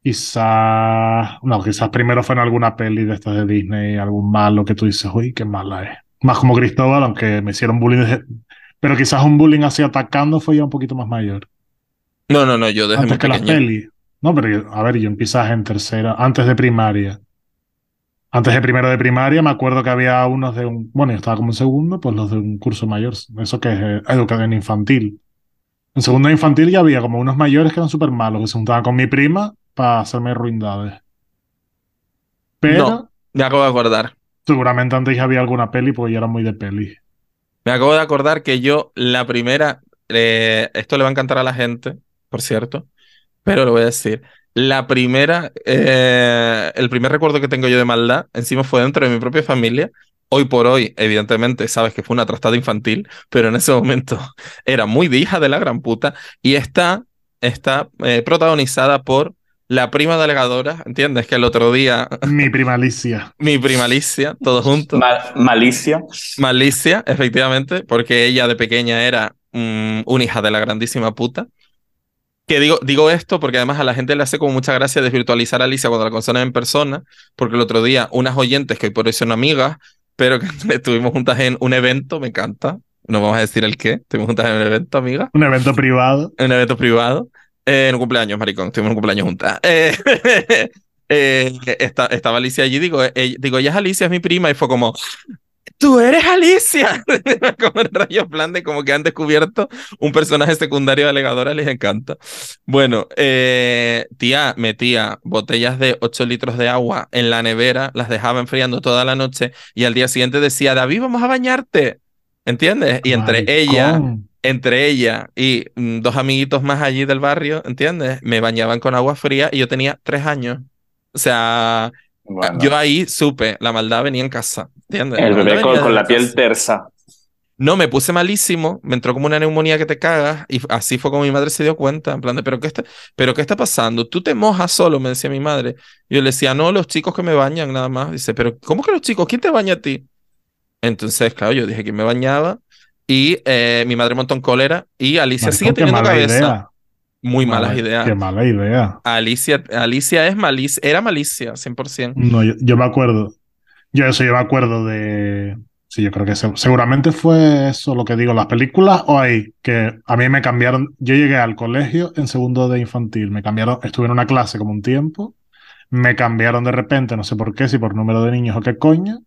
Quizás. No, quizás primero fue en alguna peli de estas de Disney, algún malo que tú dices, uy, qué mala es. Más como Cristóbal, aunque me hicieron bullying. Pero quizás un bullying así atacando fue ya un poquito más mayor. No, no, no, yo desde Antes que la peli. No, pero a ver, yo empecé en tercera, antes de primaria. Antes de primero de primaria, me acuerdo que había unos de un. Bueno, yo estaba como en segundo, pues los de un curso mayor. Eso que es eh, educación infantil. En segundo de infantil ya había como unos mayores que eran súper malos, que se juntaban con mi prima para hacerme ruindades. Pero. No, me acabo de acordar. Seguramente antes ya había alguna peli, porque yo era muy de peli. Me acabo de acordar que yo, la primera. Eh, esto le va a encantar a la gente, por cierto, pero lo voy a decir. La primera, eh, el primer recuerdo que tengo yo de maldad, encima fue dentro de mi propia familia. Hoy por hoy, evidentemente, sabes que fue una trastada infantil, pero en ese [LAUGHS] momento era muy de hija de la gran puta y está, está eh, protagonizada por la prima delegadora, ¿entiendes? Que el otro día... Mi prima Alicia. [LAUGHS] mi prima Alicia, todos juntos. malicia. Malicia, efectivamente, porque ella de pequeña era mm, una hija de la grandísima puta. Que digo, digo esto porque además a la gente le hace como mucha gracia desvirtualizar a Alicia cuando la conocen en persona, porque el otro día unas oyentes que hoy por hoy son amigas, pero que [LAUGHS] estuvimos juntas en un evento, me encanta, no vamos a decir el qué, estuvimos juntas en un evento, amiga. Un evento privado. Un evento privado. Eh, en un cumpleaños, maricón, estuvimos en un cumpleaños juntas. [LAUGHS] Eh, eh, estaba Alicia allí, digo, digo, ella es Alicia, es mi prima, y fue como, tú eres Alicia. [LAUGHS] como el rayo plan de como que han descubierto un personaje secundario de Alegadora, les encanta. Bueno, eh, tía metía botellas de 8 litros de agua en la nevera, las dejaba enfriando toda la noche y al día siguiente decía, David, vamos a bañarte. ¿Entiendes? Y entre ella, entre ella y mm, dos amiguitos más allí del barrio, ¿entiendes? Me bañaban con agua fría y yo tenía tres años. O sea, yo ahí supe, la maldad venía en casa. ¿entiendes? El bebé con, la piel tersa. No, me puse malísimo, me entró como una neumonía que te cagas y así fue como mi madre se dio cuenta, en plan de, ¿pero qué está, ¿pero qué está pasando? Tú te mojas solo, me decía mi madre. yo le decía, no, los chicos que me bañan nada más. Dice, ¿pero cómo que los chicos? ¿Quién te baña a ti? Entonces, claro, yo dije que me bañaba y eh, mi madre montó en cólera y Alicia sigue teniendo cabeza. Muy malas ideas. Qué mala idea. Alicia, Alicia es malicia, era malicia, 100%. No, yo, me acuerdo. Yo eso, yo me acuerdo de. Sí, yo creo que seguramente fue eso lo que digo, las películas o ahí, que a mí me cambiaron. Yo llegué al colegio en segundo de infantil, me cambiaron, estuve en una clase como un tiempo, me cambiaron de repente, no sé por qué, si por número de niños o qué coño,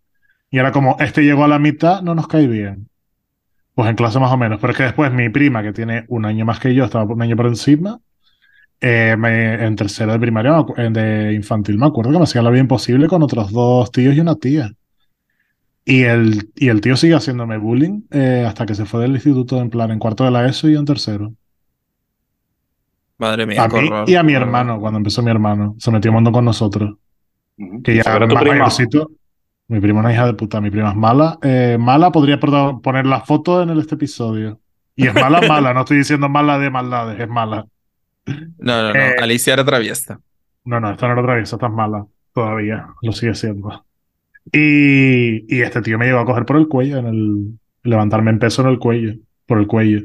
y era como, este llegó a la mitad, no nos cae bien. Pues en clase más o menos. Pero es que después mi prima, que tiene un año más que yo, estaba un año por encima, eh, en tercero de primaria, de infantil, me acuerdo que me hacía la vida imposible con otros dos tíos y una tía. Y el, y el tío sigue haciéndome bullying eh, hasta que se fue del instituto en plan en cuarto de la ESO y en tercero. Madre mía. A mí y a mi hermano, cuando empezó mi hermano, se metió mundo con nosotros. Que ya era más mayorcito. Mi prima es una hija de puta, mi prima es mala. Eh, mala podría poner la foto en este episodio. Y es mala, mala, no estoy diciendo mala de maldades, es mala. No, no, no, eh, Alicia era traviesa. No, no, esta no era traviesa, esta es mala todavía, lo sigue siendo. Y, y este tío me llegó a coger por el cuello, en el levantarme en peso en el cuello, por el cuello.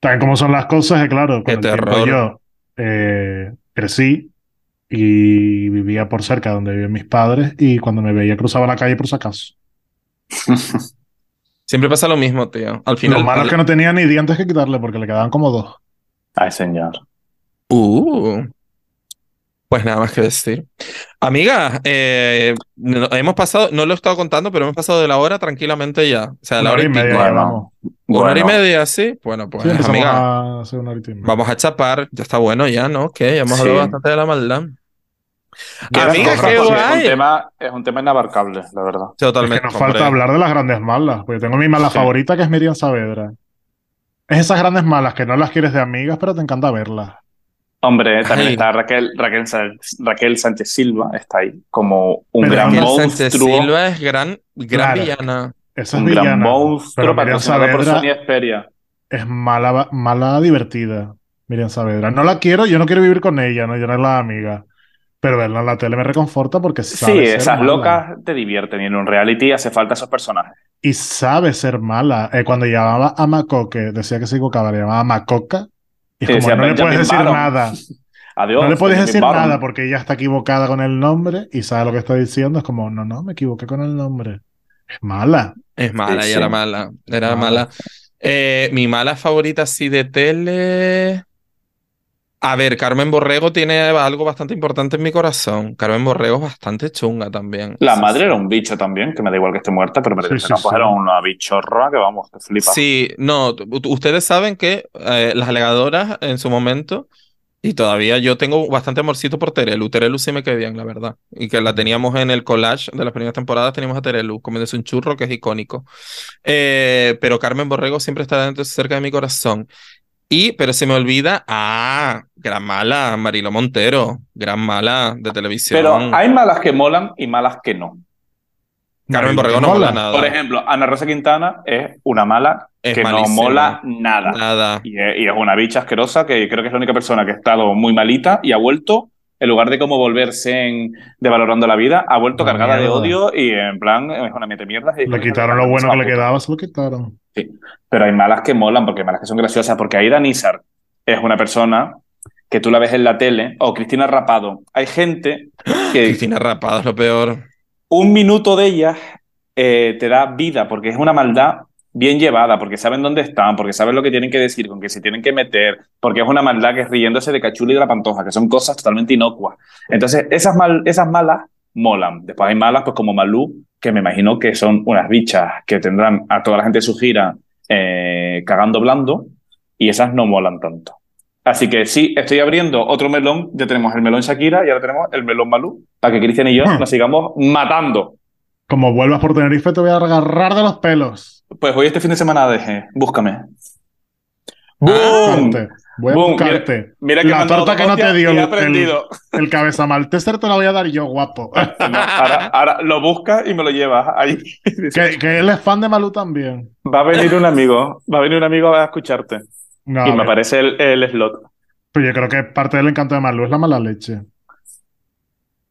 También como son las cosas, es claro, con el yo eh, crecí y vivía por cerca donde viven mis padres y cuando me veía cruzaba la calle por si acaso. [LAUGHS] Siempre pasa lo mismo, tío. Al final. Lo malo es que no tenía ni dientes que quitarle porque le quedaban como dos. Ay, señor. Uh. Pues nada más que decir. Amiga, eh, hemos pasado, no lo he estado contando, pero hemos pasado de la hora tranquilamente ya. O sea, la hora, y media. Bueno, una hora y media, sí. Bueno, pues amiga, vamos a chapar. Ya está bueno ya, ¿no? Que ya hemos hablado bastante de la maldad. Amiga, qué guay. Es un, tema, es un tema inabarcable, la verdad. Totalmente. nos falta hablar de las grandes malas, porque tengo mi mala favorita que es Miriam Saavedra. Es esas grandes malas que no las quieres de amigas, pero te encanta verlas. Hombre, también está Raquel, Raquel, Raquel, Sánchez Silva, está ahí, como un gran Raquel monstruo. Sánchez Silva es gran, gran villana. Esa es un villana, gran monstruo patrocinado por Sony Esperia. Es mala, mala divertida, Miriam Saavedra. No la quiero, yo no quiero vivir con ella, no, yo no es la amiga. Pero verla en la tele me reconforta porque sabe Sí, esas locas te divierten y en un reality hace falta esos personajes. Y sabe ser mala. Eh, cuando llamaba a Macoque, decía que se equivocaba, le llamaba Macoca. Y como no le puedes decir nada. [LAUGHS] Adiós, no le puedes decir nada porque ella está equivocada con el nombre y sabe lo que está diciendo. Es como, no, no, me equivoqué con el nombre. Es mala. Es mala, ella era mala. Era mala. Eh, mi mala favorita así de tele. A ver, Carmen Borrego tiene algo bastante importante en mi corazón. Carmen Borrego es bastante chunga también. La madre era un bicho también, que me da igual que esté muerta, pero me sí, sí, pues era una bichorra que vamos, que flipa. Sí, no, ustedes saben que eh, las alegadoras en su momento, y todavía yo tengo bastante amorcito por Terelu. Terelu sí me quedé bien, la verdad. Y que la teníamos en el collage de las primeras temporadas, teníamos a Terelu, comiéndose un churro que es icónico. Eh, pero Carmen Borrego siempre está dentro, cerca de mi corazón. Y, pero se me olvida, ah, gran mala, Marilo Montero, gran mala de televisión. Pero hay malas que molan y malas que no. Carmen Borrego no mola nada. Por ejemplo, Ana Rosa Quintana es una mala que no mola nada. Nada. Y es, una bicha asquerosa que creo que es la única persona que ha estado muy malita y ha vuelto, en lugar de como volverse en devalorando la vida, ha vuelto cargada de odio y en plan es una mierda. Le quitaron lo bueno que le quedaba, se lo quitaron. Sí, pero hay malas que molan, porque hay malas que son graciosas, porque Aida Nizar es una persona que tú la ves en la tele, o Cristina Rapado. Hay gente que... [GASPS] Cristina Rapado es lo peor. Un minuto de ella eh, te da vida, porque es una maldad bien llevada, porque saben dónde están, porque saben lo que tienen que decir, con qué se tienen que meter, porque es una maldad que es riéndose de Cachuli y de la Pantoja, que son cosas totalmente inocuas. Entonces, esas, mal, esas malas molan. Después hay malas, pues como Malú, que me imagino que son unas bichas que tendrán a toda la gente de su gira eh, cagando blando y esas no molan tanto. Así que sí, estoy abriendo otro melón. Ya tenemos el melón Shakira y ahora tenemos el melón Malú para que Cristian y yo hmm. nos sigamos matando. Como vuelvas por Tenerife, te voy a agarrar de los pelos. Pues hoy este fin de semana deje. Búscame. ¡Bum! Voy a buscarte. Mira, que la torta que no te dio el, el, [LAUGHS] cabeza malteser te la voy a dar yo, guapo. [LAUGHS] ahora, lo buscas y me lo llevas ahí. [LAUGHS] que, él es fan de Malú también. Va a venir un amigo, va a venir un amigo a escucharte. y me aparece el, el slot. Pues yo creo que parte del encanto de Malú es la mala leche.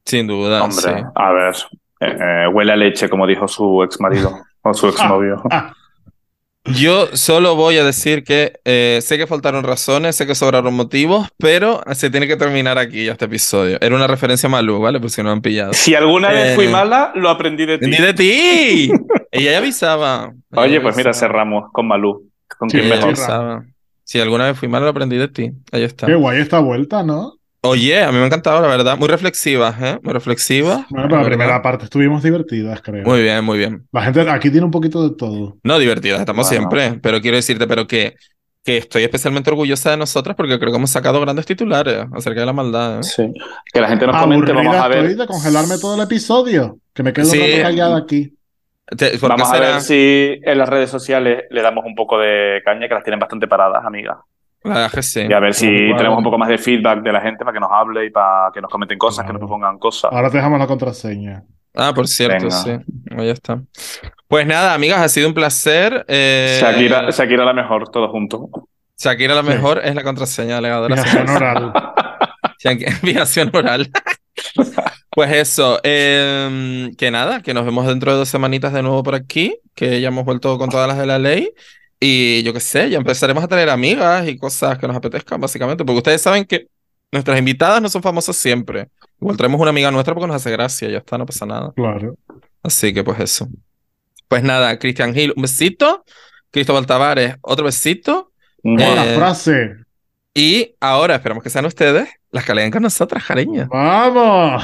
Sin duda. Hombre, a ver. Eh, eh, huele a leche, como dijo su ex marido o su ex novio. Yo solo voy a decir que eh, sé que faltaron razones, sé que sobraron motivos, pero se tiene que terminar aquí ya este episodio. Era una referencia a Malú, ¿vale? Por si no han pillado. Si alguna vez fui mala, lo aprendí de ti. ¡Aprendí de ti! ella ya avisaba. Oye, pues mira, cerramos con Malú. Con quien mejor. Si alguna vez fui mala, lo aprendí de ti. Ahí está. Qué guay esta vuelta, ¿no? Oye, a mí me ha encantado, la verdad. Muy reflexiva, ¿eh? Muy reflexiva. Bueno, pero la primera parte estuvimos divertidas, creo. Muy bien, muy bien. La gente aquí tiene un poquito de todo. No, divertidas, estamos siempre. Pero quiero decirte, pero que, que estoy especialmente orgullosa de nosotras porque creo que hemos sacado grandes titulares acerca de la maldad. ¿eh? Sí. Que la gente nos comente, vamos a ver. de congelarme todo el episodio. Que me quedo sí. callada aquí. vamos a ver si en las redes sociales le damos un poco de caña, que las tienen bastante paradas, amiga. Y a ver si tenemos un poco más de feedback de la gente para que nos hable y para que nos comenten cosas, que nos propongan cosas. Ahora te dejamos la contraseña. Ah, por cierto, sí. Ahí está. Pues nada, amigas, ha sido un placer. Eh... Shakira, Shakira la mejor, todos juntos. Shakira la mejor es la contraseña delegadora. Viación oral. [LAUGHS] Viación oral. [LAUGHS] pues eso, em, que nada, que nos vemos dentro de dos semanitas de nuevo por aquí, que ya hemos vuelto con todas las de la ley. Y yo qué sé, ya empezaremos a tener amigas y cosas que nos apetezcan, básicamente, porque ustedes saben que nuestras invitadas no son famosas siempre. Igual traemos una amiga nuestra porque nos hace gracia, ya está, no pasa nada. Claro. Así que pues eso. Pues nada, Cristian Gil, un besito. Cristóbal Tavares, otro besito. Buena eh, frase. Y ahora esperamos que sean ustedes las que leen con nosotras, jareña. ¡Vamos!